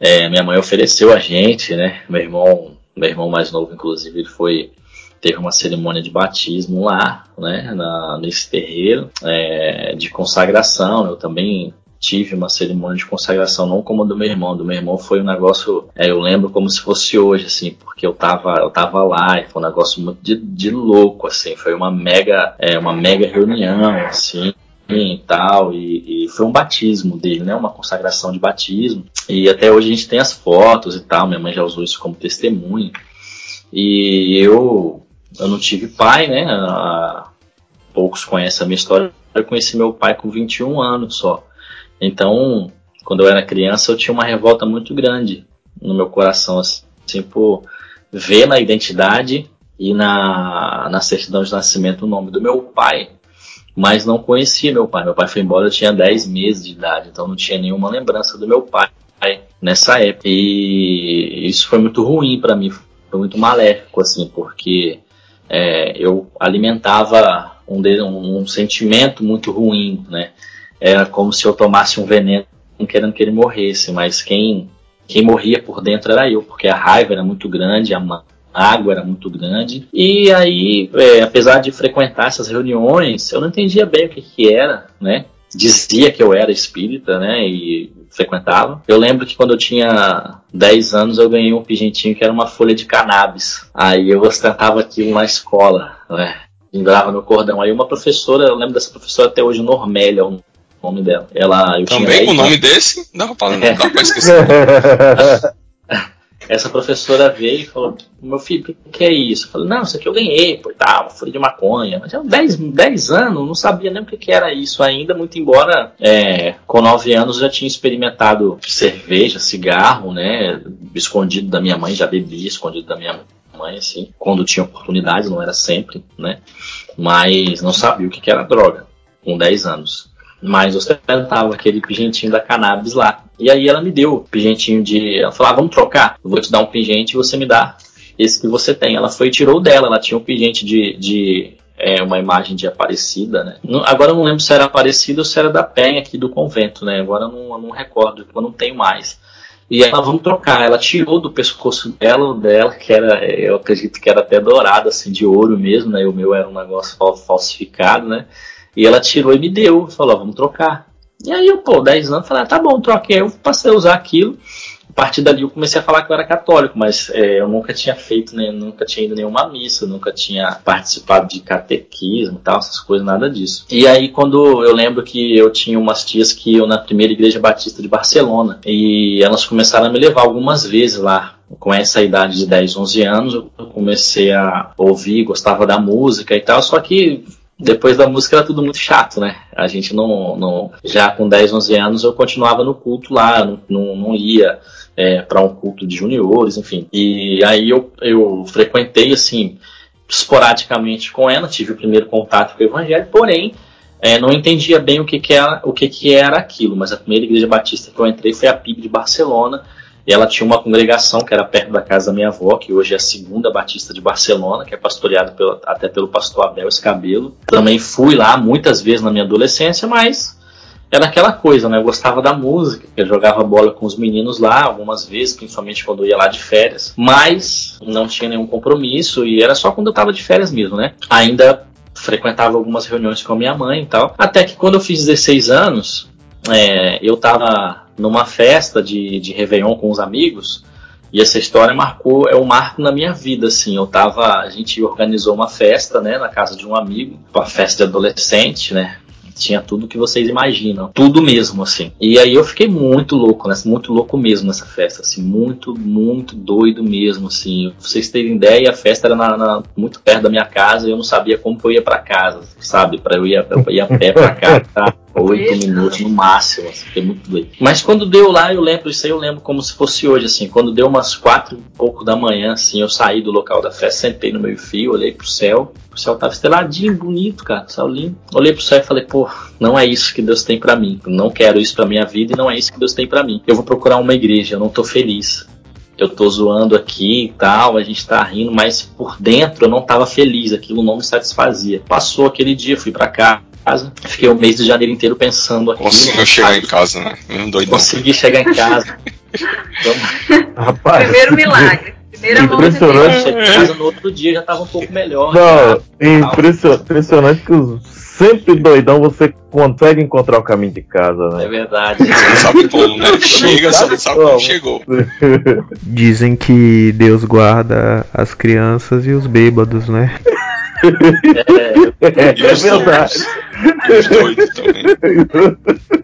F: É, minha mãe ofereceu a gente, né? Meu irmão, meu irmão mais novo, inclusive, ele foi teve uma cerimônia de batismo lá, né? Na, nesse terreiro é, de consagração. Eu também tive uma cerimônia de consagração, não como a do meu irmão. Do meu irmão foi um negócio, é, eu lembro como se fosse hoje, assim, porque eu tava, eu tava lá e foi um negócio muito de, de louco, assim. Foi uma mega, é, uma mega reunião, assim. e tal, e, e, foi um batismo dele, né? Uma consagração de batismo. E até hoje a gente tem as fotos e tal, minha mãe já usou isso como testemunho. E eu, eu não tive pai, né? A, poucos conhecem a minha história. Eu conheci meu pai com 21 anos só. Então, quando eu era criança, eu tinha uma revolta muito grande no meu coração, assim, por ver na identidade e na, na certidão de nascimento o nome do meu pai, mas não conhecia meu pai. Meu pai foi embora, eu tinha 10 meses de idade, então não tinha nenhuma lembrança do meu pai nessa época. E isso foi muito ruim para mim, foi muito maléfico, assim, porque é, eu alimentava um, um, sentimento muito ruim, né? Era como se eu tomasse um veneno querendo que ele morresse, mas quem, quem morria por dentro era eu, porque a raiva era muito grande, a água era muito grande. E aí, é, apesar de frequentar essas reuniões, eu não entendia bem o que, que era, né? Dizia que eu era espírita, né? E frequentava. Eu lembro que quando eu tinha 10 anos eu ganhei um pigentinho que era uma folha de cannabis. Aí eu ostentava aquilo na escola, né? Lembrava no cordão. Aí uma professora, eu lembro dessa professora até hoje, Normélia, o nome dela. Ela, eu
C: Também com o nome desse? Dá pra, é. (laughs) dá pra esquecer. (laughs)
F: Essa professora veio e falou: Meu filho, o que, é isso? Eu falei: Não, isso aqui eu ganhei, pô, tá, uma folha de maconha. Mas eu, 10, 10 anos, não sabia nem o que, que era isso ainda, muito embora é, com 9 anos já tinha experimentado cerveja, cigarro, né? Escondido da minha mãe, já bebia escondido da minha mãe, assim, quando tinha oportunidade, não era sempre, né? Mas não sabia o que, que era droga, com 10 anos. Mas ostentava aquele pingentinho da cannabis lá. E aí ela me deu o pingentinho de. Ela falou: ah, vamos trocar. Eu vou te dar um pingente e você me dá esse que você tem. Ela foi e tirou dela. Ela tinha um pingente de, de é, uma imagem de Aparecida, né? Agora eu não lembro se era Aparecida ou se era da Penha aqui do convento, né? Agora eu não, eu não recordo, eu não tenho mais. E ela, vamos trocar. Ela tirou do pescoço dela, dela, que era, eu acredito que era até dourado, assim, de ouro mesmo, né? E o meu era um negócio falsificado, né? E ela tirou e me deu, falou, vamos trocar. E aí eu, pô, 10 anos, falei, ah, tá bom, troquei. Eu passei a usar aquilo. A partir dali eu comecei a falar que eu era católico, mas é, eu nunca tinha feito, né, nunca tinha ido nenhuma missa, nunca tinha participado de catequismo tal, essas coisas, nada disso. E aí quando eu lembro que eu tinha umas tias que iam na primeira igreja batista de Barcelona, e elas começaram a me levar algumas vezes lá com essa idade de 10, 11 anos, eu comecei a ouvir, gostava da música e tal, só que depois da música era tudo muito chato, né? A gente não. não já com 10, 11 anos eu continuava no culto lá, não, não, não ia é, para um culto de juniores, enfim. E aí eu, eu frequentei, assim, esporadicamente com ela, tive o primeiro contato com o evangelho, porém. É, não entendia bem o que, que era o que, que era aquilo, mas a primeira igreja batista que eu entrei foi a PIB de Barcelona, e ela tinha uma congregação que era perto da casa da minha avó, que hoje é a segunda Batista de Barcelona, que é pastoreada até pelo pastor Abel Escabelo. Também fui lá muitas vezes na minha adolescência, mas era aquela coisa, né? Eu gostava da música, eu jogava bola com os meninos lá algumas vezes, principalmente quando eu ia lá de férias, mas não tinha nenhum compromisso e era só quando eu tava de férias mesmo, né? Ainda frequentava algumas reuniões com a minha mãe e tal. Até que quando eu fiz 16 anos, é, eu tava numa festa de, de Réveillon com os amigos. E essa história marcou, é um marco na minha vida, assim. Eu tava, a gente organizou uma festa, né, na casa de um amigo, uma festa de adolescente, né, tinha tudo que vocês imaginam. Tudo mesmo, assim. E aí eu fiquei muito louco, né? Muito louco mesmo nessa festa, assim. Muito, muito doido mesmo, assim. Pra vocês terem ideia, a festa era na, na, muito perto da minha casa e eu não sabia como eu ia para casa, sabe? Para eu ir, eu ia a pé para casa, tá? Oito minutos no máximo, assim, fiquei muito doido. Mas quando deu lá, eu lembro, isso aí eu lembro como se fosse hoje, assim, quando deu umas quatro e pouco da manhã, assim, eu saí do local da festa, sentei no meio fio, olhei pro céu, o céu tava esteladinho, bonito, cara, céu lindo. Olhei pro céu e falei, pô, não é isso que Deus tem para mim. Eu não quero isso pra minha vida e não é isso que Deus tem para mim. Eu vou procurar uma igreja, eu não tô feliz. Eu tô zoando aqui e tal, a gente tá rindo, mas por dentro eu não tava feliz, aquilo não me satisfazia. Passou aquele dia, fui para cá, casa. Fiquei o mês de janeiro inteiro pensando aqui.
C: Conseguiu chegar em casa, né? Doidão.
F: Consegui chegar em casa. (laughs)
E: Rapaz, Primeiro milagre. Primeira
F: impressionante. Cheguei em casa no outro dia já tava um pouco melhor.
D: Não, impressionante, impressionante que os sempre doidão você consegue encontrar o caminho de casa, né?
F: É verdade.
C: Você não sabe como, né? (laughs) Chega, só não sabe como chegou. (laughs)
B: Dizem que Deus guarda as crianças e os bêbados, né?
D: É, é, é verdade.
C: Os doidos também. (laughs)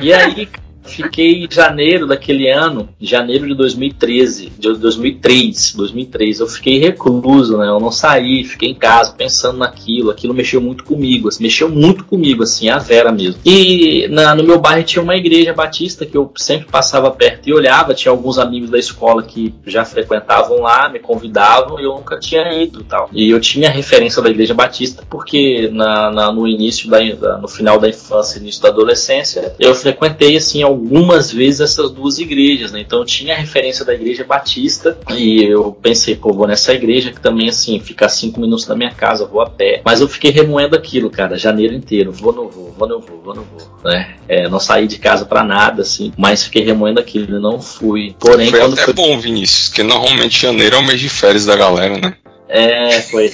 F: E aí, fiquei em janeiro daquele ano, janeiro de 2013, de 2003, 2003, eu fiquei recluso, né? Eu não saí, fiquei em casa pensando naquilo, aquilo mexeu muito comigo, assim, mexeu muito comigo, assim, a Vera mesmo. E na, no meu bairro tinha uma igreja batista que eu sempre passava perto e olhava, tinha alguns amigos da escola que já frequentavam lá, me convidavam e eu nunca tinha ido tal. E eu tinha referência da igreja batista porque na, na no início da, no final da infância, início da adolescência, eu frequentei assim algumas vezes essas duas igrejas, né? Então eu tinha a referência da igreja batista e eu pensei, pô, vou nessa igreja que também, assim, fica cinco minutos da minha casa, vou a pé. Mas eu fiquei remoendo aquilo, cara, janeiro inteiro, vou, não vou, vou, não vou, vou, não vou, né? É, não saí de casa para nada, assim, mas fiquei remoendo aquilo, não fui. Porém,
C: foi até
F: foi...
C: bom, Vinícius, porque normalmente janeiro é o mês de férias da galera, né?
F: É, foi.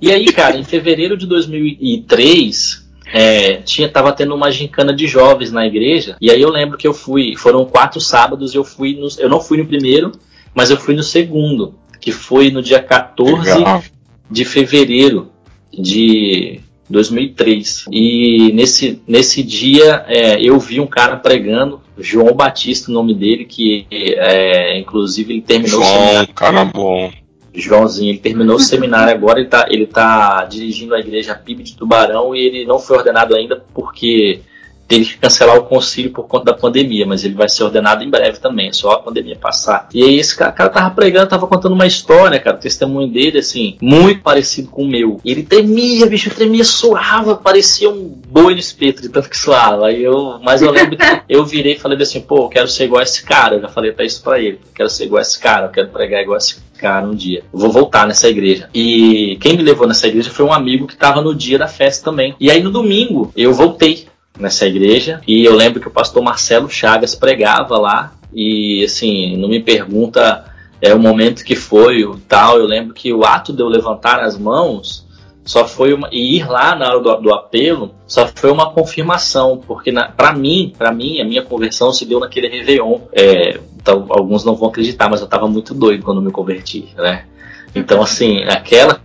F: E aí, cara, em fevereiro de 2003, é, tinha tava tendo uma gincana de jovens na igreja e aí eu lembro que eu fui foram quatro sábados eu fui no, eu não fui no primeiro mas eu fui no segundo que foi no dia 14
C: Legal.
F: de fevereiro de 2003 e nesse nesse dia é, eu vi um cara pregando João Batista o nome dele que é, inclusive ele terminou
C: João, cara bom.
F: Joãozinho, ele terminou o seminário agora, ele tá, ele tá dirigindo a igreja PIB de Tubarão e ele não foi ordenado ainda porque teve que cancelar o concílio por conta da pandemia, mas ele vai ser ordenado em breve também, é só a pandemia passar. E aí esse cara, cara tava pregando, tava contando uma história, cara, o testemunho dele, assim, muito parecido com o meu. Ele tremia, bicho, tremia, suava, parecia um boi no espeto de tanto que suava. Aí eu, mas eu lembro que eu virei e falei assim, pô, eu quero ser igual a esse cara, eu já falei até isso pra ele, eu quero ser igual esse cara, eu quero pregar igual esse cara um dia. Eu vou voltar nessa igreja. E quem me levou nessa igreja foi um amigo que estava no dia da festa também. E aí no domingo eu voltei nessa igreja. E eu lembro que o pastor Marcelo Chagas pregava lá. E assim, não me pergunta é o momento que foi o tal, eu lembro que o ato de eu levantar as mãos só foi uma, e ir lá na hora do, do apelo só foi uma confirmação. Porque para mim para mim a minha conversão se deu naquele Réveillon. É, então, alguns não vão acreditar mas eu estava muito doido quando me converti né? Então assim aquela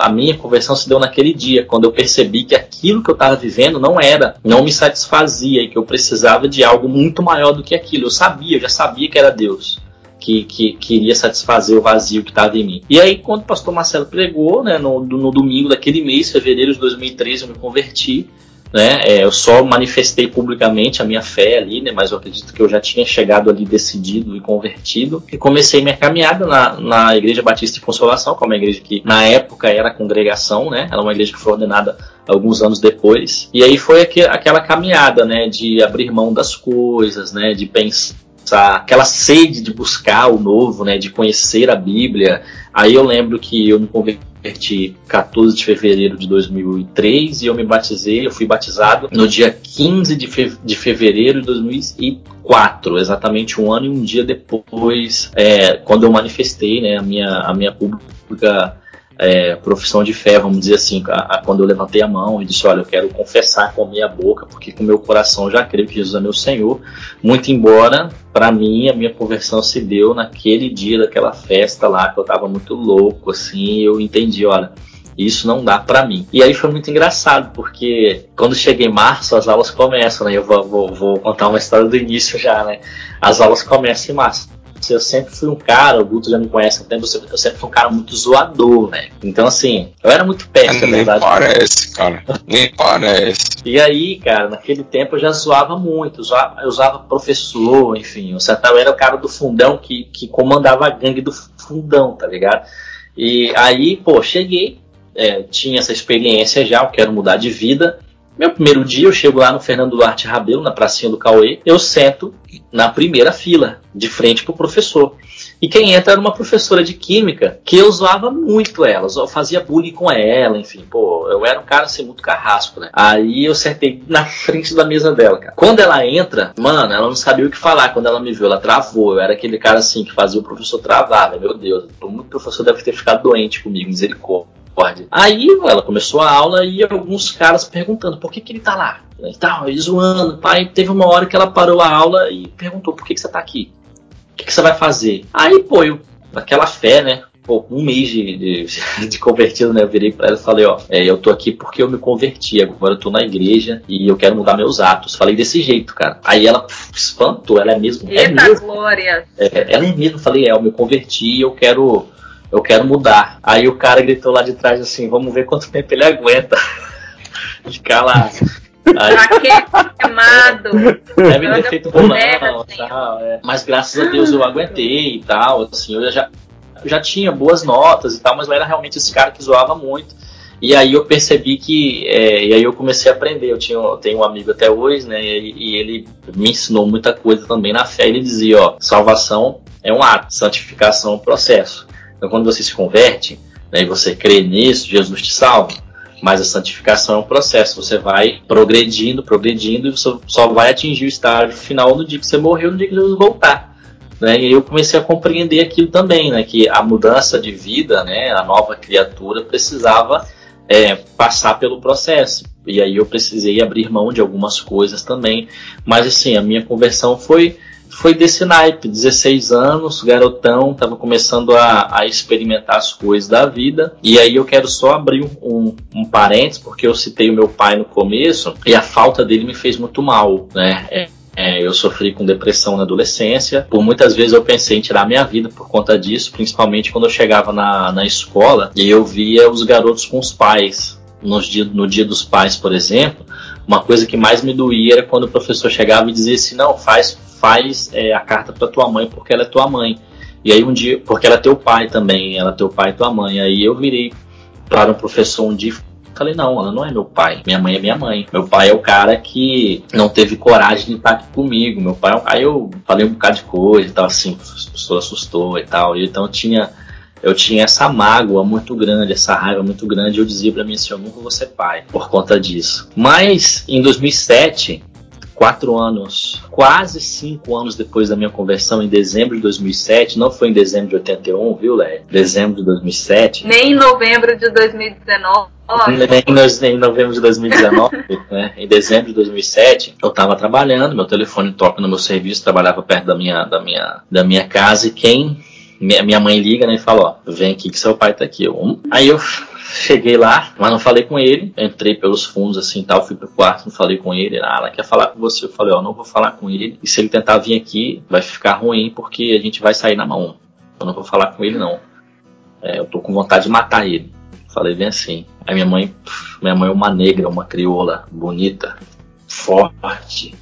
F: a minha conversão se deu naquele dia, quando eu percebi que aquilo que eu estava vivendo não era, não me satisfazia e que eu precisava de algo muito maior do que aquilo. Eu sabia, eu já sabia que era Deus. Que, que, que iria satisfazer o vazio que estava em mim. E aí, quando o pastor Marcelo pregou, né, no, no domingo daquele mês, fevereiro de 2013, eu me converti né? É, eu só manifestei publicamente a minha fé ali, né? Mas eu acredito que eu já tinha chegado ali decidido e convertido e comecei minha caminhada na, na Igreja Batista de Consolação, que é uma igreja que na época era congregação, né? Era uma igreja que foi ordenada alguns anos depois. E aí foi aqu aquela caminhada, né? De abrir mão das coisas, né? De pensar aquela sede de buscar o novo, né, de conhecer a Bíblia. Aí eu lembro que eu me converti 14 de fevereiro de 2003 e eu me batizei, eu fui batizado no dia 15 de, fe de fevereiro de 2004, exatamente um ano e um dia depois, é, quando eu manifestei né, a, minha, a minha pública é, profissão de fé, vamos dizer assim, a, a, quando eu levantei a mão e disse, olha, eu quero confessar com a minha boca, porque com o meu coração já creio que Jesus é meu Senhor, muito embora, para mim, a minha conversão se deu naquele dia daquela festa lá, que eu tava muito louco, assim, eu entendi, olha, isso não dá para mim. E aí foi muito engraçado, porque quando chega em março, as aulas começam, né? Eu vou, vou, vou contar uma história do início já, né? As aulas começam em março eu sempre fui um cara, o Guto já me conhece há tempo, eu sempre fui um cara muito zoador, né? Então, assim, eu era muito péssimo,
C: Nem
F: verdade.
C: parece, cara. Nem (laughs) parece.
F: E aí, cara, naquele tempo eu já zoava muito, eu usava, eu professor, enfim, o Sertão era o cara do fundão que, que comandava a gangue do fundão, tá ligado? E aí, pô, cheguei, é, tinha essa experiência já, eu quero mudar de vida, meu primeiro dia, eu chego lá no Fernando Duarte Rabelo, na pracinha do Cauê, eu sento na primeira fila, de frente pro professor. E quem entra era uma professora de química que eu zoava muito ela, eu fazia bullying com ela, enfim, pô, eu era um cara assim muito carrasco, né? Aí eu sentei na frente da mesa dela, cara. Quando ela entra, mano, ela não sabia o que falar quando ela me viu, ela travou. Eu era aquele cara assim que fazia o professor travar, né? Meu Deus, muito professor deve ter ficado doente comigo, misericórdia. Aí ela começou a aula e alguns caras perguntando por que, que ele tá lá. E tal, e zoando, pai. Teve uma hora que ela parou a aula e perguntou por que, que você tá aqui? O que, que você vai fazer? Aí, pô, eu, naquela fé, né? pô, um mês de, de, (laughs) de convertido, né? Eu virei pra ela e falei, ó, é, eu tô aqui porque eu me converti, agora eu tô na igreja e eu quero mudar meus atos. Falei desse jeito, cara. Aí ela pff, espantou, ela é mesmo.
E: Eita
F: é mesmo.
E: glória!
F: É, ela é mesmo, falei, é, eu me converti, eu quero. Eu quero mudar. Aí o cara gritou lá de trás assim, vamos ver quanto tempo ele aguenta. (laughs) Ficar lá. Aí,
E: Tá queimado!
F: Deve ter feito bolão e tal, é. Mas graças a Deus eu aguentei e tal, assim, eu já, eu já tinha boas notas e tal, mas eu era realmente esse cara que zoava muito. E aí eu percebi que, é, e aí eu comecei a aprender. Eu, tinha, eu tenho um amigo até hoje, né? E, e ele me ensinou muita coisa também na fé. Ele dizia, ó, salvação é um ato, santificação é um processo. Então quando você se converte, né, e você crê nisso, Jesus te salva. Mas a santificação é um processo. Você vai progredindo, progredindo, e você só vai atingir o estágio final no dia que você morreu, no dia que Jesus voltar. Né? E eu comecei a compreender aquilo também, né? Que a mudança de vida, né? A nova criatura precisava é, passar pelo processo. E aí eu precisei abrir mão de algumas coisas também. Mas assim, a minha conversão foi foi desse naipe, 16 anos, garotão, tava começando a, a experimentar as coisas da vida. E aí eu quero só abrir um, um, parênteses, porque eu citei o meu pai no começo, e a falta dele me fez muito mal, né? É, é, eu sofri com depressão na adolescência. Por muitas vezes eu pensei em tirar minha vida por conta disso, principalmente quando eu chegava na, na escola e eu via os garotos com os pais. Nos dia, no dia dos pais, por exemplo, uma coisa que mais me doía era quando o professor chegava e dizia assim: não, faz, faz é, a carta para tua mãe porque ela é tua mãe. E aí um dia, porque ela é teu pai também, ela é teu pai e tua mãe. Aí eu virei para um professor um dia Falei, não, ela não é meu pai. Minha mãe é minha mãe. Meu pai é o cara que não teve coragem de estar aqui comigo. Meu pai, aí eu falei um bocado de coisa e tal, assim, a pessoa assustou e tal. E então tinha, eu tinha essa mágoa muito grande, essa raiva muito grande. Eu dizia pra mim assim, eu nunca vou ser pai por conta disso. Mas em 2007, quatro anos, quase cinco anos depois da minha conversão, em dezembro de 2007, não foi em dezembro de 81, viu, Léo? Dezembro de 2007.
E: Nem em novembro de 2019.
F: Nem em novembro de 2019, (laughs) né? em dezembro de 2007, eu estava trabalhando, meu telefone toca no meu serviço, trabalhava perto da minha, da minha, da minha casa e quem minha, mãe liga né, e fala, ó, vem aqui que seu pai tá aqui. Eu, hum? Aí eu (laughs) cheguei lá, mas não falei com ele, entrei pelos fundos assim tal, fui pro quarto, não falei com ele, ah, ela quer falar com você. Eu falei, ó, não vou falar com ele, e se ele tentar vir aqui, vai ficar ruim porque a gente vai sair na mão. Eu não vou falar com ele não. É, eu tô com vontade de matar ele. Falei bem assim. Aí minha mãe, minha mãe é uma negra, uma crioula, bonita, forte.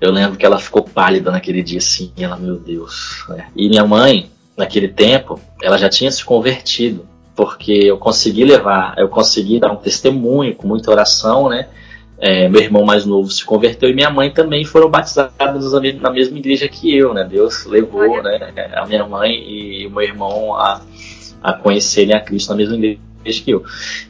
F: Eu lembro que ela ficou pálida naquele dia assim, ela, meu Deus. né? E minha mãe, naquele tempo, ela já tinha se convertido, porque eu consegui levar, eu consegui dar um testemunho com muita oração, né? É, meu irmão mais novo se converteu e minha mãe também foram batizados na me- na mesma igreja que eu, né? Deus levou, né? A minha mãe e o meu irmão a, a conhecerem a Cristo na mesma igreja que eu.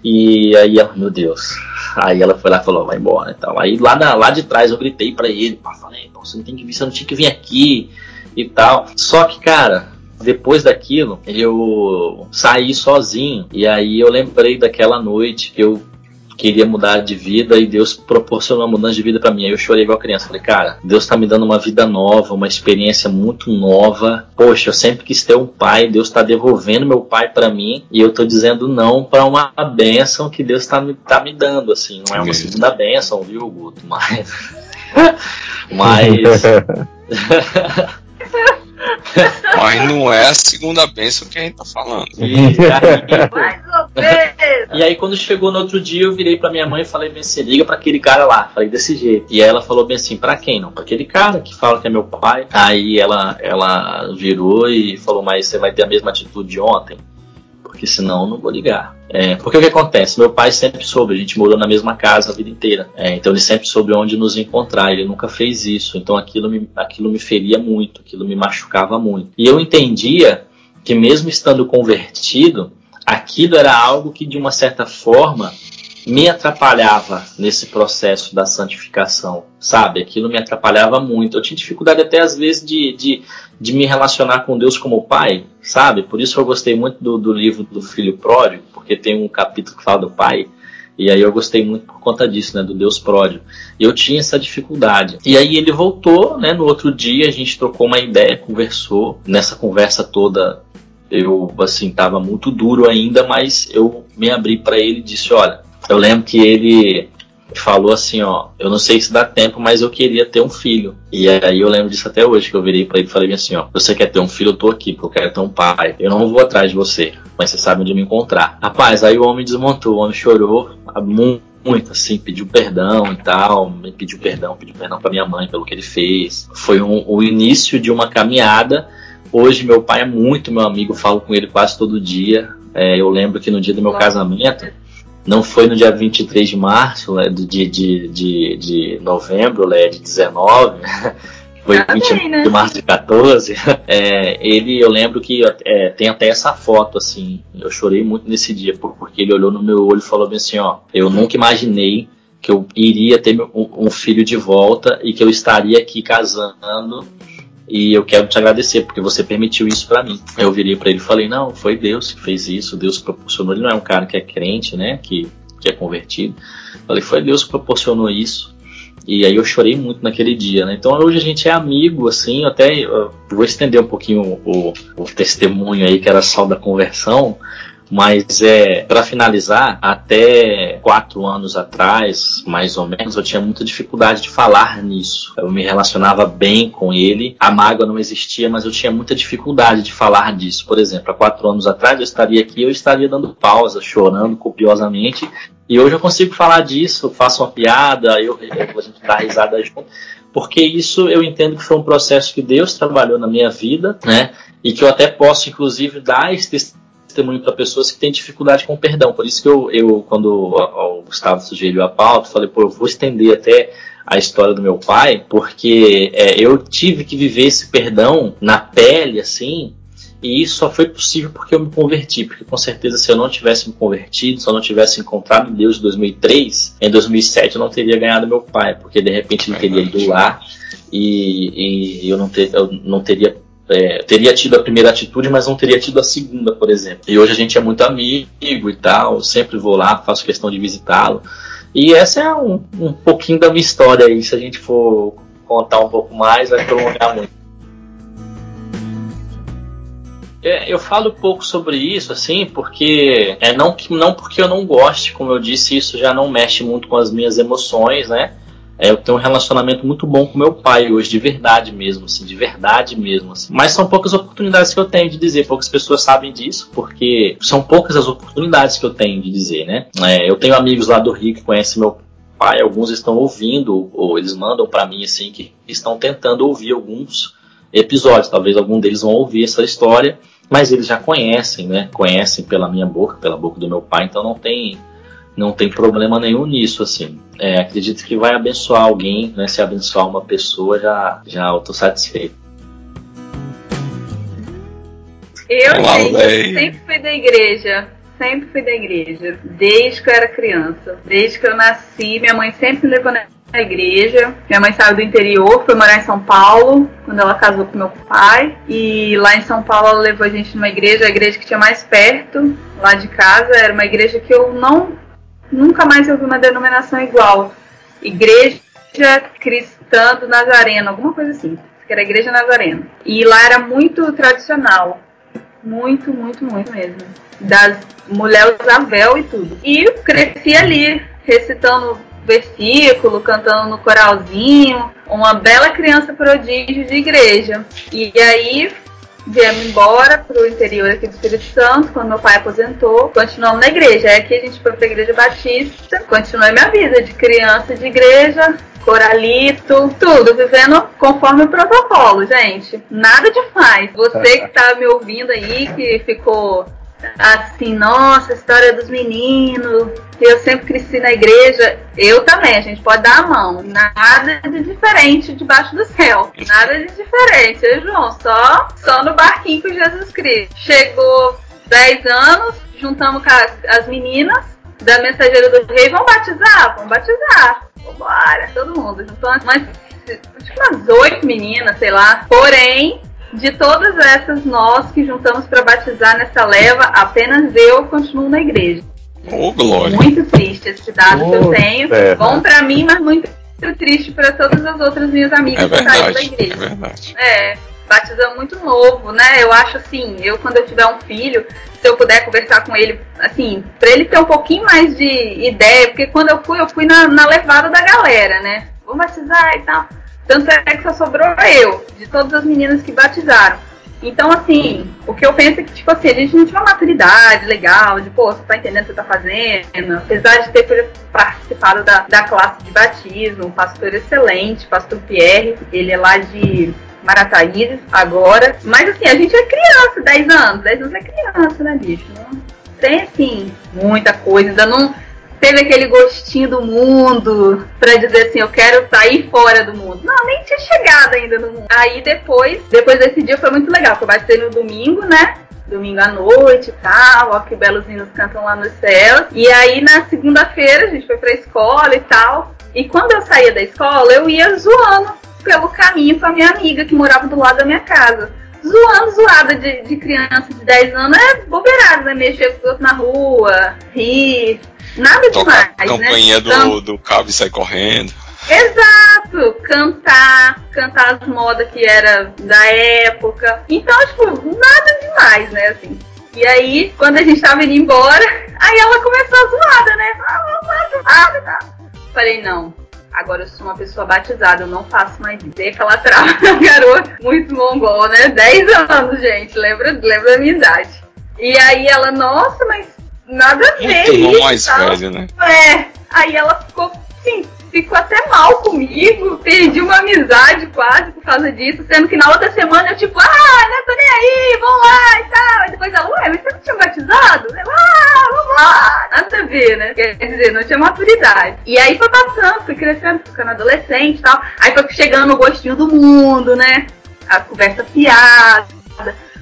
F: E aí, ela, meu Deus. Aí ela foi lá e falou, vai embora e tal. Aí lá, na- lá de trás eu gritei pra ele, falei, "Pô, você não tem que vir, você não tinha que vir aqui e tal. Só que, cara, depois daquilo, eu saí sozinho. E aí eu lembrei daquela noite que eu queria mudar de vida e Deus proporcionou uma mudança de vida pra mim. Aí eu chorei igual criança. Falei, cara, Deus tá me dando uma vida nova, uma experiência muito nova. Poxa, eu sempre quis ter um pai, Deus tá devolvendo meu pai pra mim e eu tô dizendo não pra uma bênção que Deus tá me, tá me dando, assim. Não é uma segunda bênção, viu, Guto? Mas. (laughs) (laughs) Mas. (laughs) (laughs)
C: Mas não é a segunda bênção que a gente tá falando.
F: E aí, (laughs)
E: Mais ou menos.
F: E aí quando chegou no outro dia, eu virei pra minha mãe e falei bem assim, liga pra aquele cara lá. Falei desse jeito. E aí ela falou bem assim, pra quem não? Pra aquele cara que fala que é meu pai. Aí ela, ela virou e falou, mas você vai ter a mesma atitude de ontem? Porque senão eu não vou ligar. É, porque o que acontece? Meu pai sempre soube, a gente morou na mesma casa a vida inteira. É, então ele sempre soube onde nos encontrar, ele nunca fez isso. Então aquilo me, aquilo me feria muito, aquilo me machucava muito. E eu entendia que mesmo estando convertido, aquilo era algo que de uma certa forma me atrapalhava nesse processo da santificação, sabe? Aquilo me atrapalhava muito. Eu tinha dificuldade até às vezes de, de, de me relacionar com Deus como pai, sabe? Por isso eu gostei muito do, do livro do Filho Pródigo, porque tem um capítulo que fala do pai. E aí eu gostei muito por conta disso, né, do Deus pródigo. Eu tinha essa dificuldade. E aí ele voltou, né, no outro dia a gente trocou uma ideia, conversou. Nessa conversa toda Eu, assim, tava muito duro ainda, mas eu me abri para ele e disse: Olha, eu lembro que ele falou assim, ó, eu não sei se dá tempo, mas eu queria ter um filho. E aí eu lembro disso até hoje, que eu virei para ele e falei assim, ó, você quer ter um filho, eu tô aqui, porque eu quero ter um pai. Eu não vou atrás de você, mas você sabe onde me encontrar. Rapaz, aí o homem desmontou, o homem chorou muito, muito assim, pediu perdão e tal, me pediu perdão, pediu perdão para minha mãe pelo que ele fez. Foi um, o início de uma caminhada. Hoje meu pai é muito meu amigo, falo com ele quase todo dia. É, eu lembro que no dia do meu casamento, não foi no dia 23 de março, né, de, de, de, de novembro, né, de 19, (laughs) foi ah, 20 bem, né? de março de 14. (laughs) É, ele, eu lembro que é, tem até essa foto, assim, eu chorei muito nesse dia, porque ele olhou no meu olho e falou assim, ó, eu nunca imaginei que eu iria ter um filho de volta e que eu estaria aqui casando e eu quero te agradecer porque você permitiu isso para mim. Eu virei para ele e falei: Não, foi Deus que fez isso, Deus proporcionou. Ele não é um cara que é crente, né? Que, que é convertido. falei: Foi Deus que proporcionou isso. E aí eu chorei muito naquele dia, né? Então hoje a gente é amigo, assim, até vou estender um pouquinho o, o, testemunho aí, que era só da conversão. Mas é para finalizar, até quatro anos atrás, mais ou menos, eu tinha muita dificuldade de falar nisso. Eu me relacionava bem com ele, a mágoa não existia, mas eu tinha muita dificuldade de falar disso. Por exemplo, há quatro anos atrás eu estaria aqui, eu estaria dando pausa, chorando copiosamente, e hoje eu consigo falar disso, faço uma piada, eu, a gente dá risada junto, porque isso eu entendo que foi um processo que Deus trabalhou na minha vida, né? E que eu até posso, inclusive, dar esse testemunho para pessoas que têm dificuldade com o perdão. Por isso que eu, eu quando o Gustavo sugeriu a pauta, falei, pô, eu vou estender até a história do meu pai, porque é, eu tive que viver esse perdão na pele, assim, e isso só foi possível porque eu me converti. Porque com certeza, se eu não tivesse me convertido, se eu não tivesse encontrado Deus em 2003, em 2007 eu não teria ganhado meu pai, porque de repente ele teria ido lá e, e eu, não ter, eu não teria é, teria tido a primeira atitude, mas não teria tido a segunda, por exemplo. E hoje a gente é muito amigo e tal, sempre vou lá, faço questão de visitá-lo. E essa é um, um pouquinho da minha história aí. Se a gente for contar um pouco mais, vai prolongar muito. É, eu falo pouco sobre isso, assim, porque é não, não porque eu não goste, como eu disse, isso já não mexe muito com as minhas emoções, né? É, eu tenho um relacionamento muito bom com meu pai hoje, de verdade mesmo, assim, de verdade mesmo. Assim. Mas são poucas oportunidades que eu tenho de dizer, poucas pessoas sabem disso, porque são poucas as oportunidades que eu tenho de dizer, né? É, eu tenho amigos lá do Rio que conhecem meu pai, alguns estão ouvindo, ou eles mandam para mim, assim, que estão tentando ouvir alguns episódios. Talvez algum deles vão ouvir essa história, mas eles já conhecem, né? Conhecem pela minha boca, pela boca do meu pai, então não tem não tem problema nenhum nisso, assim. É, acredito que vai abençoar alguém, né? Se abençoar uma pessoa, já, já eu tô satisfeito.
E: Eu, Olá, gente, sempre fui da igreja. Sempre fui da igreja. Desde que eu era criança. Desde que eu nasci, minha mãe sempre me levou na igreja. Minha mãe saiu do interior, foi morar em São Paulo, quando ela casou com meu pai. E lá em São Paulo ela levou a gente numa igreja, a igreja que tinha mais perto, lá de casa. Era uma igreja que eu não nunca mais eu vi uma denominação igual. Igreja Cristã do Nazareno, alguma coisa assim. Que era Igreja Nazarena. E lá era muito tradicional. Muito, muito, muito mesmo. Das mulheres a véu e tudo. E cresci ali, recitando versículo, cantando no coralzinho. Uma bela criança prodígio de igreja. E aí viemos embora pro interior aqui do Espírito Santo, quando meu pai aposentou, continuamos na igreja. Aí aqui a gente foi pra igreja batista, continuei minha vida de criança de igreja, coralito, tudo, vivendo conforme o protocolo, gente. Nada demais. Você (laughs) que tá me ouvindo aí, que ficou assim, nossa, história dos meninos, eu sempre cresci na igreja, eu também, a gente pode dar a mão. Nada de diferente debaixo do céu. Nada de diferente. Eu, João, só, só no barquinho com Jesus Cristo. Chegou 10 anos, juntamos com as, as meninas da mensageira do rei, vamos batizar? Vamos batizar. Vambora, todo mundo. Juntou umas, tipo umas oito meninas, sei lá. Porém, de todas essas, nós que juntamos para batizar nessa leva, apenas eu continuo na igreja.
C: Oh, glória.
E: Muito triste esse dado oh, que eu tenho. É, Bom para mim, mas muito triste para todas as outras minhas amigas
C: é que saíram da igreja. É verdade.
E: É, batizamos muito novo, né? Eu acho assim, eu quando eu tiver um filho, se eu puder conversar com ele, assim, para ele ter um pouquinho mais de ideia, porque quando eu fui, eu fui na, na levada da galera, né? Vamos batizar e tal. Tanto é que só sobrou eu, de todas as meninas que batizaram. Então, assim, o que eu penso é que, tipo assim, a gente não tinha uma maturidade legal, de, pô, você tá entendendo o que você tá fazendo. Apesar de ter participado da, da classe de batismo, um pastor excelente, pastor Pierre, ele é lá de Marataízes agora. Mas assim, a gente é criança, 10 anos. 10 anos é criança, né, bicho? Não tem, assim, muita coisa. Ainda não teve aquele gostinho do mundo para dizer assim, eu quero sair fora do mundo. Não, nem tinha chegado ainda no mundo. Aí depois, depois desse dia foi muito legal, porque eu batizei no domingo, né? Domingo à noite e tal, ó que belos hinos cantam lá no céu. E aí na segunda-feira a gente foi pra escola e tal. E quando eu saía da escola, eu ia zoando pelo caminho com a minha amiga que morava do lado da minha casa. Zoando, zoada de, de criança de 10 anos é bobeirada, né? Mexer com os outros na rua, rir, nada demais.
C: A campanha
E: né?
C: do, do cabo e sai correndo.
E: Exato! Cantar, cantar as modas que era da época. Então, tipo, nada demais, né? Assim. E aí, quando a gente tava indo embora, (laughs) aí ela começou a zoada, né? Ah, tá. Falei, não, Agora eu sou uma pessoa batizada, eu não faço mais isso. Dei aquela trava (laughs) garota muito mongol, né? 10 anos, gente. Lembra, lembra da minha idade. E aí ela, nossa, mas nada a ver.
C: Muito mais velho, né?
E: É. Aí ela ficou, sim, ficou até mal comigo, perdi uma amizade quase por causa disso, sendo que na outra semana eu tipo, ah, não tô nem aí, vamos lá e tal. E depois ela, ué, mas você não tinha batizado? Eu, ah, vamos lá, nada a ver, né? Quer dizer, não tinha maturidade. E aí foi passando, fui crescendo, ficando adolescente e tal. Aí foi chegando o gostinho do mundo, né? A conversa fiada,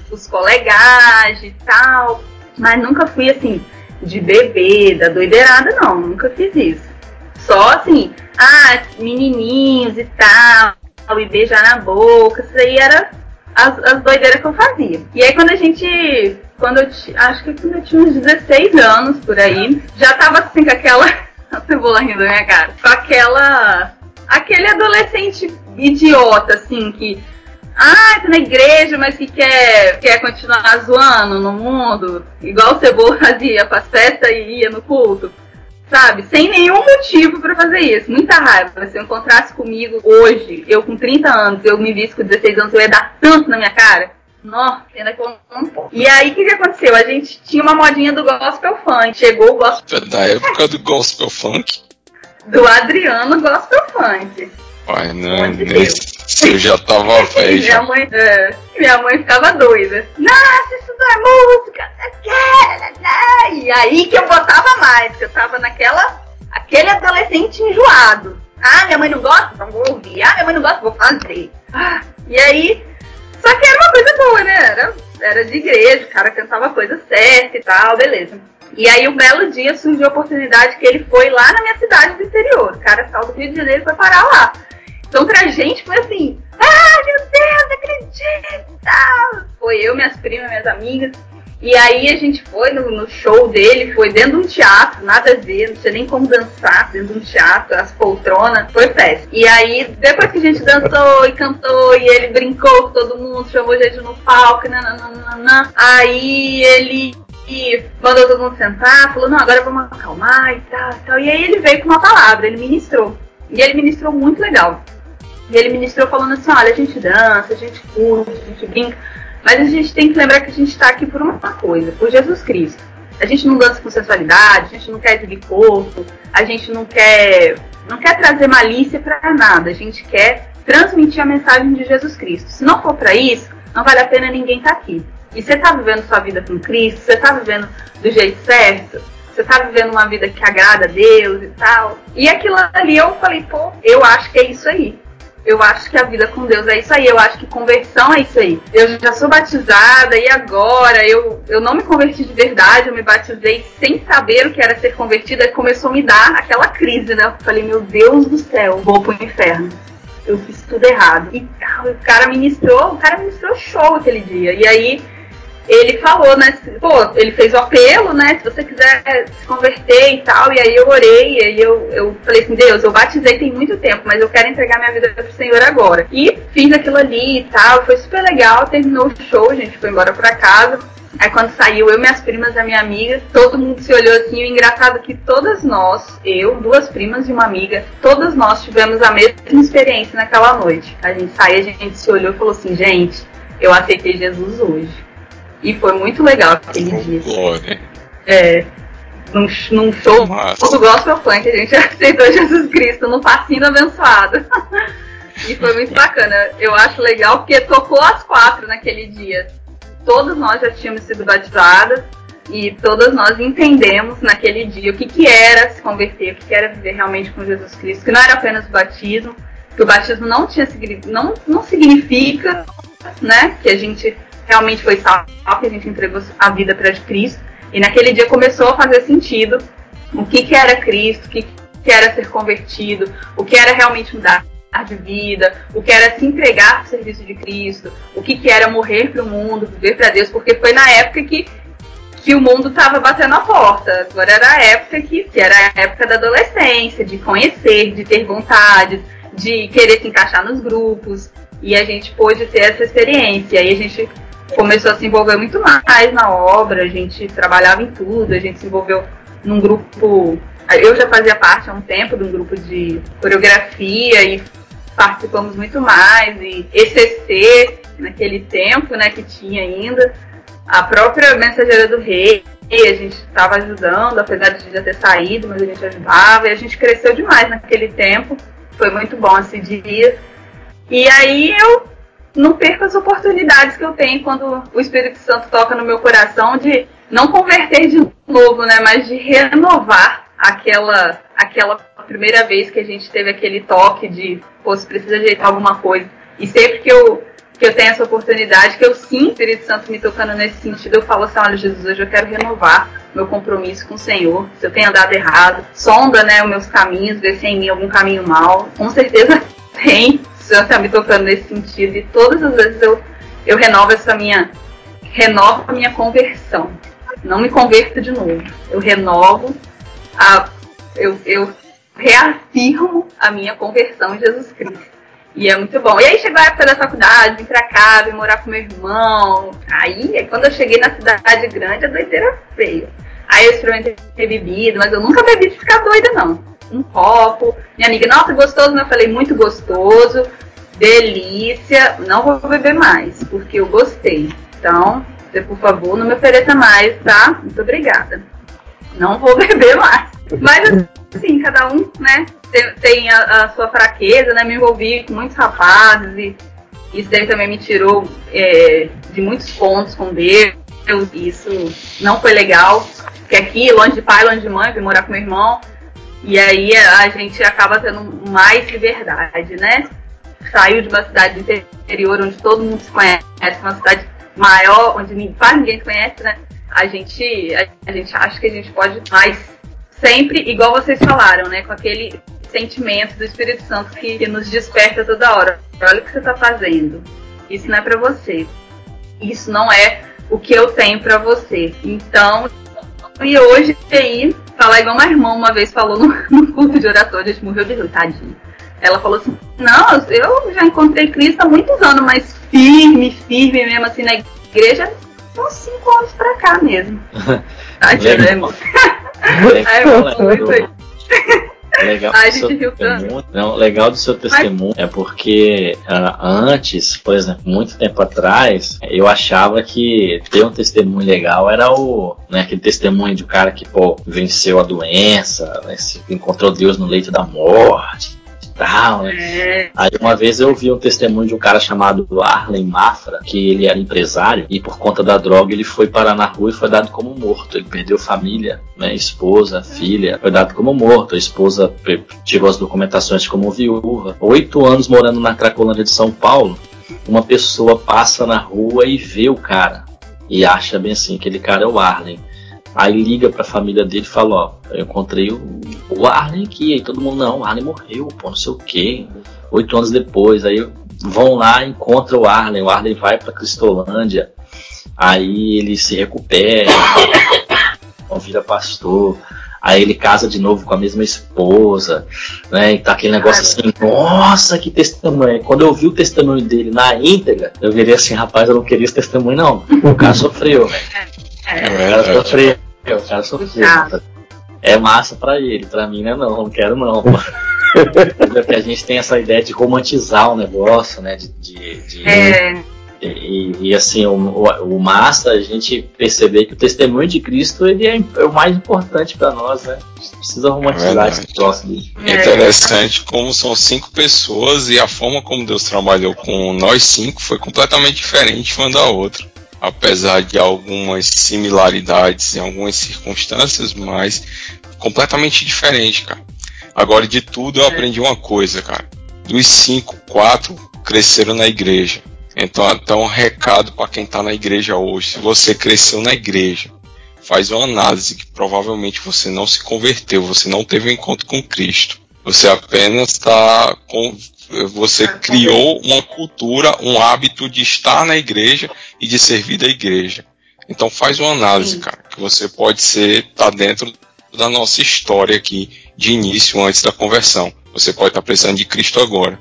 E: os colegas e tal. Mas nunca fui assim, de bebê, da doideirada, não, nunca fiz isso só assim, ah, menininhos e tal, e beijar na boca, isso aí era as, as doideiras que eu fazia. E aí quando a gente, quando eu, acho que quando eu tinha uns 16 anos por aí, já tava assim com aquela, (laughs) a cebola rindo da minha cara, com aquela, aquele adolescente idiota, assim, que ah, tá na igreja, mas que quer, quer continuar zoando no mundo, igual o Cebola (laughs) fazia festas e ia no culto sabe? Sem nenhum motivo para fazer isso. Muita raiva. Se eu encontrasse comigo hoje, eu com 30 anos, eu me visse com 16 anos, eu ia dar tanto na minha cara. Nossa, ainda que eu não posso. E aí, o que, que aconteceu? A gente tinha uma modinha do gospel funk. Chegou o gospel...
C: Da época do gospel funk?
E: Do Adriano Gospel Funk.
C: Pai, não, nesse, eu já tava (laughs) velho.
E: minha, mãe, é, minha mãe ficava doida. Nossa, isso não é música, E aí que eu botava mais, porque eu tava naquela. aquele adolescente enjoado. Ah, minha mãe não gosta? Então vou ouvir. Ah, minha mãe não gosta? Vou fazer. Ah, e aí. Só que era uma coisa boa, né? Era, era de igreja, o cara cantava a coisa certa e tal, beleza. E aí, um belo dia surgiu a oportunidade que ele foi lá na minha cidade do interior. O cara saiu do Rio de Janeiro foi parar lá. Então, pra gente foi assim: ah, meu Deus, acredita! Foi eu, minhas primas, minhas amigas. E aí a gente foi no, no, show dele, foi dentro de um teatro, nada a ver, não tinha nem como dançar dentro de um teatro, as poltronas, foi péssimo. E aí, depois que a gente dançou e cantou, e ele brincou com todo mundo, chamou gente no palco, nananana, aí ele e mandou todo mundo sentar, falou, não, agora vamos acalmar e tal, e tal. E aí ele veio com uma palavra, ele ministrou. E ele ministrou muito legal. E ele ministrou falando assim, olha, a gente dança, a gente curte, a gente brinca, mas a gente tem que lembrar que a gente está aqui por uma coisa, por Jesus Cristo. A gente não dança com sensualidade, a gente não quer exibir corpo, a gente não quer, não quer trazer malícia para nada, a gente quer transmitir a mensagem de Jesus Cristo. Se não for para isso, não vale a pena ninguém estar tá aqui. E você está vivendo sua vida com Cristo, você está vivendo do jeito certo, você está vivendo uma vida que agrada a Deus e tal. E aquilo ali eu falei, pô, eu acho que é isso aí. Eu acho que a vida com Deus é isso aí. Eu acho que conversão é isso aí. Eu já sou batizada e agora eu, eu não me converti de verdade. Eu me batizei sem saber o que era ser convertida. E começou a me dar aquela crise, né? Eu falei, meu Deus do céu, vou pro inferno. Eu fiz tudo errado. E o cara ministrou, o cara ministrou show aquele dia. E aí ele falou, né? Pô, ele fez o apelo, né? Se você quiser se converter e tal. E aí eu orei, e aí eu, eu falei assim, Deus, eu batizei tem muito tempo, mas eu quero entregar minha vida pro Senhor agora. E fiz aquilo ali e tal, foi super legal, terminou o show, a gente foi embora pra casa. Aí quando saiu, eu, minhas primas e a minha amiga, todo mundo se olhou assim, o engraçado é que todas nós, eu, duas primas e uma amiga, todas nós tivemos a mesma experiência naquela noite. A gente saiu, a gente se olhou e falou assim, gente, eu aceitei Jesus hoje. E foi muito legal aquele dia. Glória. É, num, num show do Gospel Funk, a gente (laughs) aceitou Jesus Cristo no passinho abençoado. (laughs) e foi muito bacana. Eu acho legal porque tocou as quatro naquele dia. Todos nós já tínhamos sido batizadas e todas nós entendemos naquele dia o que, que era se converter, o que, que era viver realmente com Jesus Cristo, que não era apenas o batismo, que o batismo não tinha não, não significa né, que a gente realmente foi salvo, que a gente entregou a vida para Cristo. E naquele dia começou a fazer sentido o que, que era Cristo, o que, que era ser convertido, o que era realmente mudar de vida, o que era se entregar ao serviço de Cristo, o que, que era morrer para o mundo, viver para Deus, porque foi na época que, que o mundo estava batendo a porta. Agora era a época que, que era a época da adolescência, de conhecer, de ter vontade, de querer se encaixar nos grupos. E a gente pôde ter essa experiência. E a gente começou a se envolver muito mais na obra, a gente trabalhava em tudo, a gente se envolveu num grupo. Eu já fazia parte há um tempo de um grupo de coreografia e participamos muito mais. E ECC, naquele tempo, né, que tinha ainda. A própria Mensageira do Rei, a gente estava ajudando, apesar de já ter saído, mas a gente ajudava. E a gente cresceu demais naquele tempo. Foi muito bom esse dia. E aí eu não perco as oportunidades que eu tenho quando o Espírito Santo toca no meu coração de não converter de novo, né, mas de renovar aquela aquela primeira vez que a gente teve aquele toque de, pô, você precisa ajeitar alguma coisa. E sempre que eu que eu tenho essa oportunidade, que eu sinto o Espírito Santo me tocando nesse sentido, eu falo assim, olha Jesus, hoje eu quero renovar meu compromisso com o Senhor. Se eu tenho andado errado, sonda, né, os meus caminhos, ver se é em mim algum caminho mal. Com certeza (laughs) tem, Senhor está me tocando nesse sentido e todas as vezes eu, eu renovo essa minha renovo a minha conversão. Não me converto de novo. Eu renovo a eu, eu reafirmo a minha conversão em Jesus Cristo. E é muito bom. E aí chegou a época da faculdade, vim pra cá, vim morar com meu irmão. Aí, quando eu cheguei na cidade grande, a doideira feia. Aí eu experimentei bebida, mas eu nunca bebi de ficar doida, não um copo. Minha amiga, nossa, gostoso, né? Eu falei, muito gostoso, delícia, não vou beber mais, porque eu gostei. Então, você, por favor, não me ofereça mais, tá? Muito obrigada. Não vou (laughs) beber mais. Mas, assim, cada um, né, tem, tem a, a, sua fraqueza, né? Me envolvi com muitos rapazes e isso daí também me tirou é, de muitos pontos com Deus. Isso não foi legal. Porque aqui, longe de pai, longe de mãe, vim morar com meu irmão. E aí a gente acaba tendo mais liberdade, né? Saiu de uma cidade interior onde todo mundo se conhece, uma cidade maior, onde quase ninguém se conhece, né? A gente, a gente acha que a gente pode mais sempre, igual vocês falaram, né? Com aquele sentimento do Espírito Santo que, que nos desperta toda hora. Olha o que você está fazendo. Isso não é para você. Isso não é o que eu tenho para você. Então, e hoje aí falar igual uma irmã uma vez falou no, (laughs) no culto de oratório, a gente morreu de rir, tadinho. Ela falou assim, não, eu já encontrei Cristo há muitos anos, mas firme, firme mesmo assim na igreja, uns cinco anos pra cá mesmo. (laughs) Tadinho, né, irmão? (laughs)
F: Legal do seu (laughs) testemunho, não, legal do seu testemunho é porque uh, antes, por exemplo, muito tempo atrás, eu achava que ter um testemunho legal era o, né, aquele testemunho de um cara que pô, venceu a doença, né, encontrou Deus no leito da morte, tal, né? É. Aí uma vez eu vi um testemunho de um cara chamado Arlen Mafra, que ele era empresário e por conta da droga ele foi parar na rua e foi dado como morto. Ele perdeu família, né, esposa, filha, foi dado como morto. A esposa tirou as documentações como viúva. Oito anos morando na Cracolândia de São Paulo, uma pessoa passa na rua e vê o cara e acha bem assim, aquele cara é o Arlen. Aí liga pra família dele e fala, ó, eu encontrei o, o Arlen aqui, aí todo mundo, não, o Arlen morreu, pô, não sei o quê. Oito anos depois, aí vão lá, encontram o Arlen, o Arlen vai para Cristolândia, aí ele se recupera, (coughs) vira pastor, aí ele casa de novo com a mesma esposa, né? E tá aquele negócio assim, nossa, que testemunho. Quando eu vi o testemunho dele na íntegra, eu virei assim, rapaz, eu não queria esse testemunho, não. O cara sofreu. É, o cara sofreu. O cara sofreu. É massa pra ele, pra mim não é não, não quero não. (laughs) Porque a gente tem essa ideia de romantizar o negócio, né? De, de, de é. E, e, assim, o, o, massa a gente perceber que o testemunho de Cristo ele é, é o mais importante para nós, né? A gente precisa romantizar é esse troço dele.
C: É interessante como são cinco pessoas e a forma como Deus trabalhou com nós cinco foi completamente diferente uma da outra. Apesar de algumas similaridades em algumas circunstâncias, mas completamente diferente, cara. Agora, de tudo, eu aprendi uma coisa, cara. Dos cinco, quatro cresceram na igreja. Então, então um recado para quem está na igreja hoje. Se você cresceu na igreja, faz uma análise que provavelmente você não se converteu, você não teve um encontro com Cristo. Você apenas está com. Você criou uma cultura, um hábito de estar na igreja e de servir da igreja. Então faz uma análise, cara, que você pode ser tá dentro da nossa história aqui de início antes da conversão. Você pode estar precisando de Cristo agora.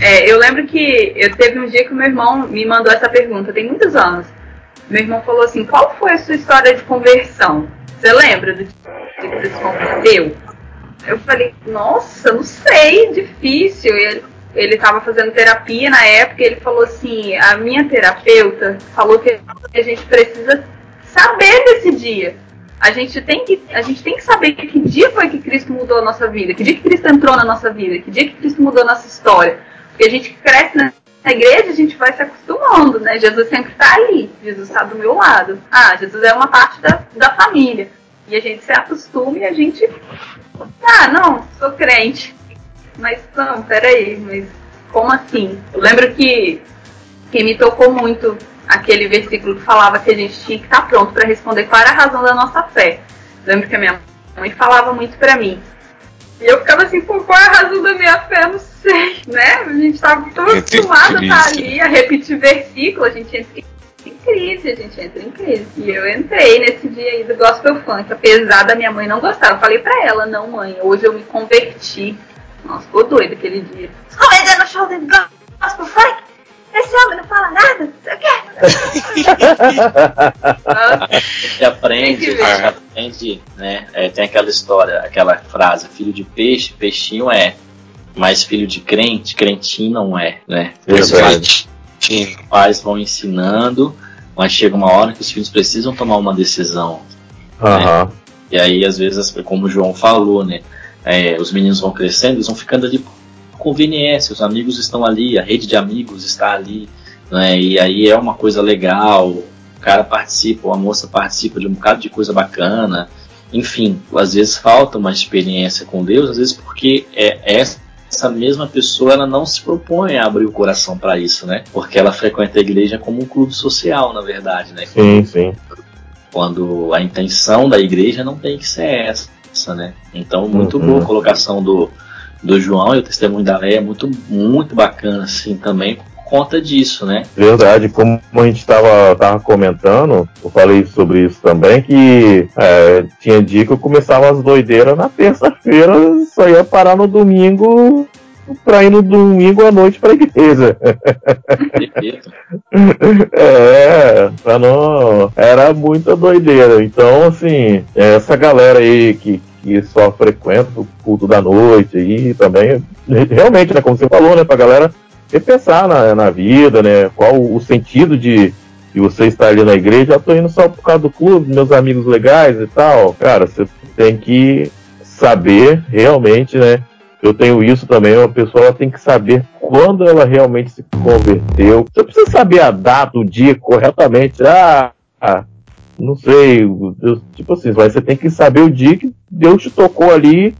E: É, eu lembro que eu teve um dia que o meu irmão me mandou essa pergunta, tem muitos anos. Meu irmão falou assim: qual foi a sua história de conversão? Você lembra do que você se converteu? Eu falei, nossa, não sei, difícil. E ele ele estava fazendo terapia na época ele falou assim: a minha terapeuta falou que a gente precisa saber desse dia. A gente tem que, a gente tem que saber que dia foi que Cristo mudou a nossa vida, que dia que Cristo entrou na nossa vida, que dia que Cristo mudou a nossa história. Porque a gente cresce na igreja, a gente vai se acostumando, né? Jesus sempre está ali, Jesus está do meu lado. Ah, Jesus é uma parte da, da família. E a gente se acostuma e a gente. Ah, não, sou crente. Mas não, peraí, mas como assim? Eu lembro que, que me tocou muito aquele versículo que falava que a gente tinha que estar pronto para responder qual era a razão da nossa fé. Eu lembro que a minha mãe falava muito para mim. E eu ficava assim, por qual é a razão da minha fé? Não sei, né? A gente estava tão acostumado a estar ali, a repetir versículo, a gente entra em crise, a gente entra em crise. E eu entrei nesse dia aí do gospel funk, apesar da minha mãe não gostar. Eu falei para ela, não mãe, hoje eu me converti. Nossa, ficou doido aquele dia. Escorrega no show do gospel funk? Esse homem não fala nada?
F: A gente aprende, a gente aprende, né? É, tem aquela história, aquela frase, filho de peixe, peixinho é. Mas filho de crente, crentinho não é, né? Os pais, pais vão ensinando, mas chega uma hora que os filhos precisam tomar uma decisão. Uhum. Né? E aí, às vezes, como o João falou, né? é, os meninos vão crescendo, eles vão ficando ali por conveniência, os amigos estão ali, a rede de amigos está ali, né, e aí é uma coisa legal, o cara participa, ou a moça participa de um bocado de coisa bacana, enfim, às vezes falta uma experiência com Deus, às vezes porque é essa essa mesma pessoa ela não se propõe a abrir o coração para isso, né? Porque ela frequenta a igreja como um clube social, na verdade, né?
D: Sim, sim.
F: Quando a intenção da igreja não tem que ser essa né? Então, muito uhum. boa a colocação do, do João e o testemunho da Leia, muito, muito bacana, assim, também conta disso, né?
D: Verdade, como a gente estava tava comentando, eu falei sobre isso também, que é, tinha dia que eu começava as doideiras na terça-feira, só ia parar no domingo pra ir no domingo à noite pra igreja. (laughs) é, pra não. Era muita doideira. Então, assim, essa galera aí que, que só frequenta o culto da noite aí também, realmente, né, como você falou, né, pra galera repensar na, na vida, né, qual o sentido de, de você estar ali na igreja, eu tô indo só por causa do clube, meus amigos legais e tal. Cara, você tem que saber realmente, né, eu tenho isso também, uma pessoa tem que saber quando ela realmente se converteu. Você precisa saber a data, o dia corretamente. Ah, não sei, Deus, tipo assim, mas você tem que saber o dia que Deus te tocou ali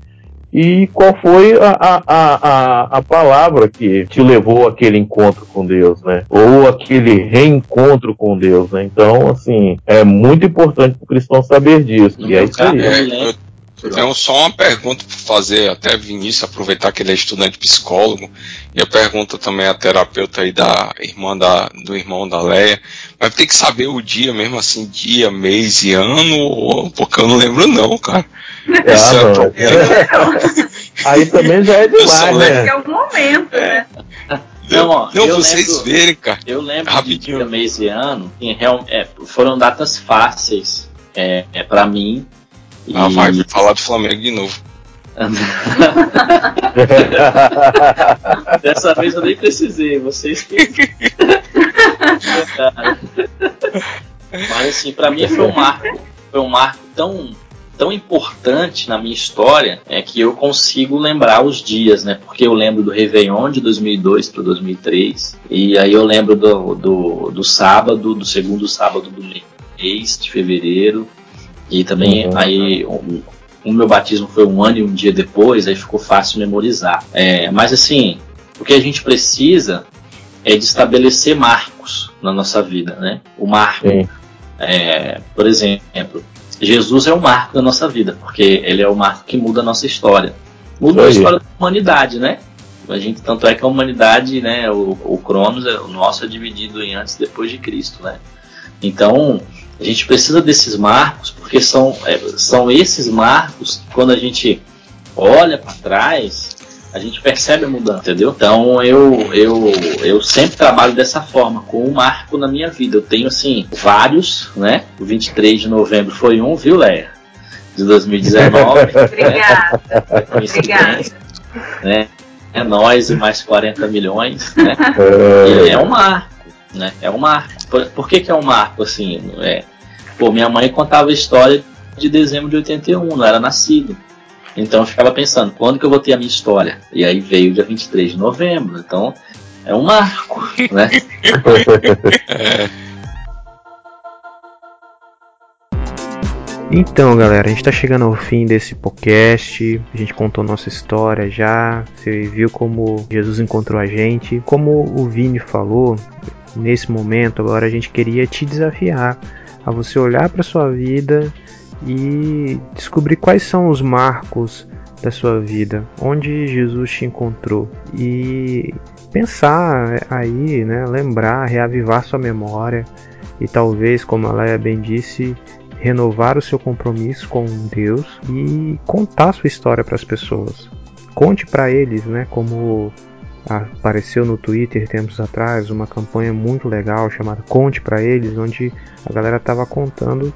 D: e qual foi a, a, a, a palavra que te levou àquele encontro com Deus, né? Ou aquele reencontro com Deus, né? Então, assim, é muito importante para o cristão saber disso.
C: e é isso aí. É, eu, Então, só uma pergunta para fazer, até Vinícius, aproveitar que ele é estudante psicólogo, e a pergunta também a terapeuta aí da irmã da, do irmão da Leia, mas tem que saber o dia mesmo, assim, dia, mês e ano, porque eu não lembro não, cara.
D: É, é (laughs) aí também já é demais, né?
G: É o momento, né?
C: Não, ó, não vocês lembro, verem, cara.
F: Eu lembro Rapidinho. de dia, mês e ano, em real, é, foram datas fáceis é, é para mim
C: ah, vai falar do Flamengo de novo. (laughs)
F: Dessa vez eu nem precisei, vocês que. (laughs) Mas assim, para mim foi um marco, foi um marco tão tão importante na minha história é que eu consigo lembrar os dias, né? Porque eu lembro do Réveillon de 2002 para 2003 e aí eu lembro do, do, do sábado, do segundo sábado do mês de fevereiro e também uhum. aí o, o, meu batismo foi um ano e um dia depois, aí ficou fácil memorizar. É, mas assim, o que a gente precisa é de estabelecer marcos na nossa vida, né? O marco, é, por exemplo, Jesus é o marco da nossa vida, porque ele é o marco que muda a nossa história. Muda a história da humanidade, né? A gente, tanto é que a humanidade, né, o, o Cronos, é, o nosso é dividido em antes e depois de Cristo, né? Então, a gente precisa desses marcos, porque são, é, são esses marcos que quando a gente olha para trás, a gente percebe a mudança, entendeu? Então eu, eu, eu sempre trabalho dessa forma, com um marco na minha vida. Eu tenho, assim, vários, né? O 23 de novembro foi um, viu, Leia? De 2019.
G: Obrigada. Né? Obrigada.
F: Né? É nós e mais 40 milhões, né? E é um marco, né? É um marco. Por, que, que é um marco, assim? É, pô, minha mãe contava a história de dezembro de 81, não era nascido. Então eu ficava pensando, quando que eu vou ter a minha história? E aí veio o dia 23 de novembro. Então é um marco, né? (laughs) (laughs)
B: Então, galera, a gente está chegando ao fim desse podcast. A gente contou nossa história já. Você viu como Jesus encontrou a gente. Como o Vini falou, nesse momento agora a gente queria te desafiar a você olhar para sua vida e descobrir quais são os marcos da sua vida, onde Jesus te encontrou e pensar aí, né, lembrar, reavivar sua memória e talvez, como a Leia bem disse, renovar o seu compromisso com Deus e contar sua história para as pessoas. Conte para eles, né, como apareceu no Twitter tempos atrás uma campanha muito legal chamada Conte para eles, onde a galera estava contando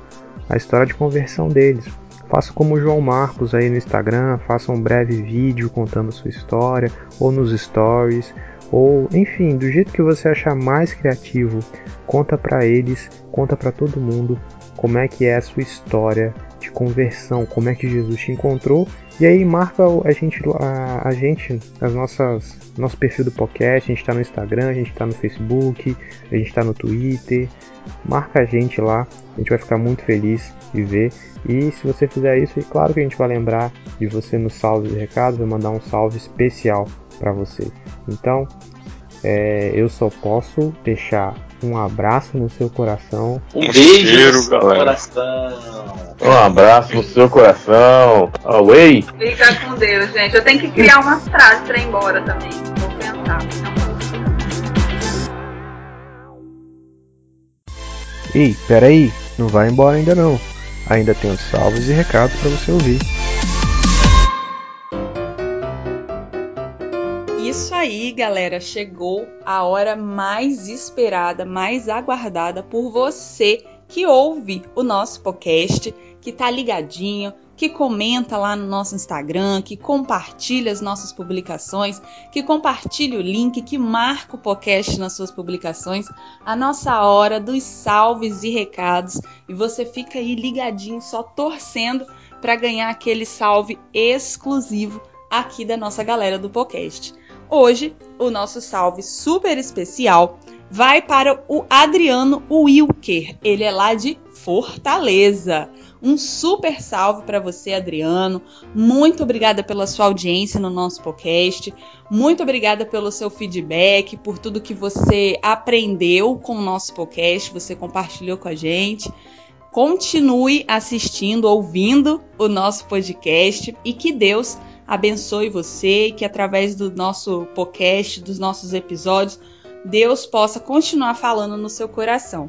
B: a história de conversão deles. Faça como o João Marcos aí no Instagram, faça um breve vídeo contando sua história, ou nos stories, ou enfim, do jeito que você achar mais criativo, conta para eles, conta para todo mundo como é que é a sua história de conversão, como é que Jesus te encontrou e aí marca a gente, a, a gente, as nossas, nosso perfil do podcast, a gente está no Instagram, a gente está no Facebook, a gente está no Twitter. Marca a gente lá, a gente vai ficar muito feliz de ver. E se você fizer isso, é claro que a gente vai lembrar de você nos salves e recados, vai mandar um salve especial para você. Então, é, eu só posso deixar um abraço no seu coração.
F: Um beijo cheiro, no seu galera. coração.
D: Um abraço no seu coração. Away.
G: Fica com Deus, gente. Eu tenho que criar umas frases pra ir embora também. Vou pensar.
B: Ei, peraí, não vai embora ainda não. Ainda tem os salvos e recados para você ouvir.
E: Isso aí, galera, chegou a hora mais esperada, mais aguardada por você que ouve o nosso podcast, que tá ligadinho, que comenta lá no nosso Instagram, que compartilha as nossas publicações, que compartilha o link, que marca o podcast nas suas publicações, a nossa hora dos salves e recados, e você fica aí ligadinho só torcendo para ganhar aquele salve exclusivo aqui da nossa galera do podcast. Hoje, o nosso salve super especial vai para o Adriano Wilker. Ele é lá de Fortaleza. Um super salve para você, Adriano. Muito obrigada pela sua audiência no nosso podcast. Muito obrigada pelo seu feedback, por tudo que você aprendeu com o nosso podcast, você compartilhou com a gente. continue assistindo, ouvindo o nosso podcast e que Deus abençoe você e que através do nosso podcast, dos nossos episódios, Deus possa continuar falando no seu coração.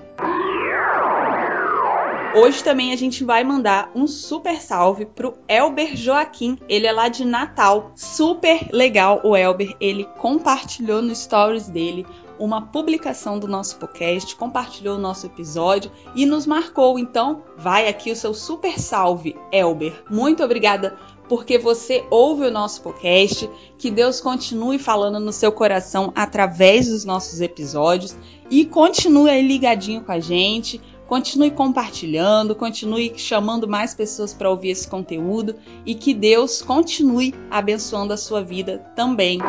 E: Hoje também a gente vai mandar um super salve pro Elber Joaquim. Ele é lá de Natal. Super legal o Elber. Ele compartilhou no stories dele uma publicação do nosso podcast, compartilhou o nosso episódio e nos marcou. Então, vai aqui o seu super salve, Elber. Muito obrigada porque você ouve o nosso podcast. Que Deus continue falando no seu coração através dos nossos episódios e continue aí ligadinho com a gente. Continue compartilhando, continue chamando mais pessoas para ouvir esse conteúdo e que Deus continue abençoando a sua vida também.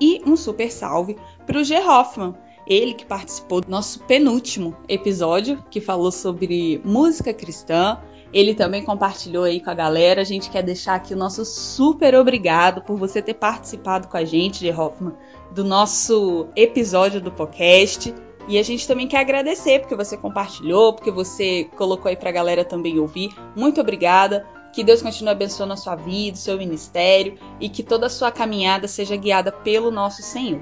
E: E um super salve para o G. Hoffman, ele que participou do nosso penúltimo episódio, que falou sobre música cristã. Ele também compartilhou aí com a galera. A gente quer deixar aqui o nosso super obrigado por você ter participado com a gente, G. Hoffman, do nosso episódio do podcast. E a gente também quer agradecer porque você compartilhou, porque você colocou aí pra galera também ouvir. Muito obrigada. Que Deus continue abençoando a sua vida, o seu ministério e que toda a sua caminhada seja guiada pelo nosso Senhor.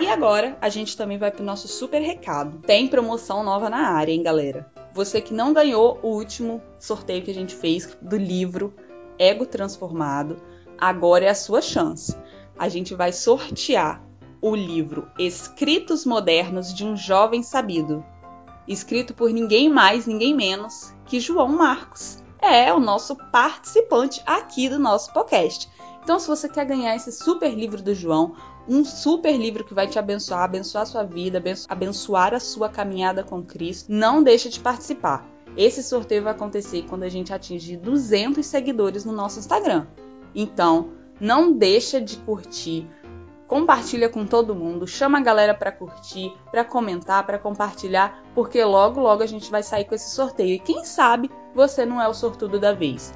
E: E agora a gente também vai para o nosso super recado. Tem promoção nova na área, hein, galera? Você que não ganhou o último sorteio que a gente fez do livro Ego Transformado, agora é a sua chance. A gente vai sortear o livro Escritos Modernos de um Jovem Sabido, escrito por ninguém mais, ninguém menos que João Marcos. É o nosso participante aqui do nosso podcast. Então, se você quer ganhar esse super livro do João, um super livro que vai te abençoar, abençoar a sua vida, abençoar a sua caminhada com Cristo, não deixe de participar. Esse sorteio vai acontecer quando a gente atingir 200 seguidores no nosso Instagram. Então, não deixa de curtir, compartilha com todo mundo, chama a galera para curtir, para comentar, para compartilhar, porque logo logo a gente vai sair com esse sorteio e quem sabe você não é o sortudo da vez.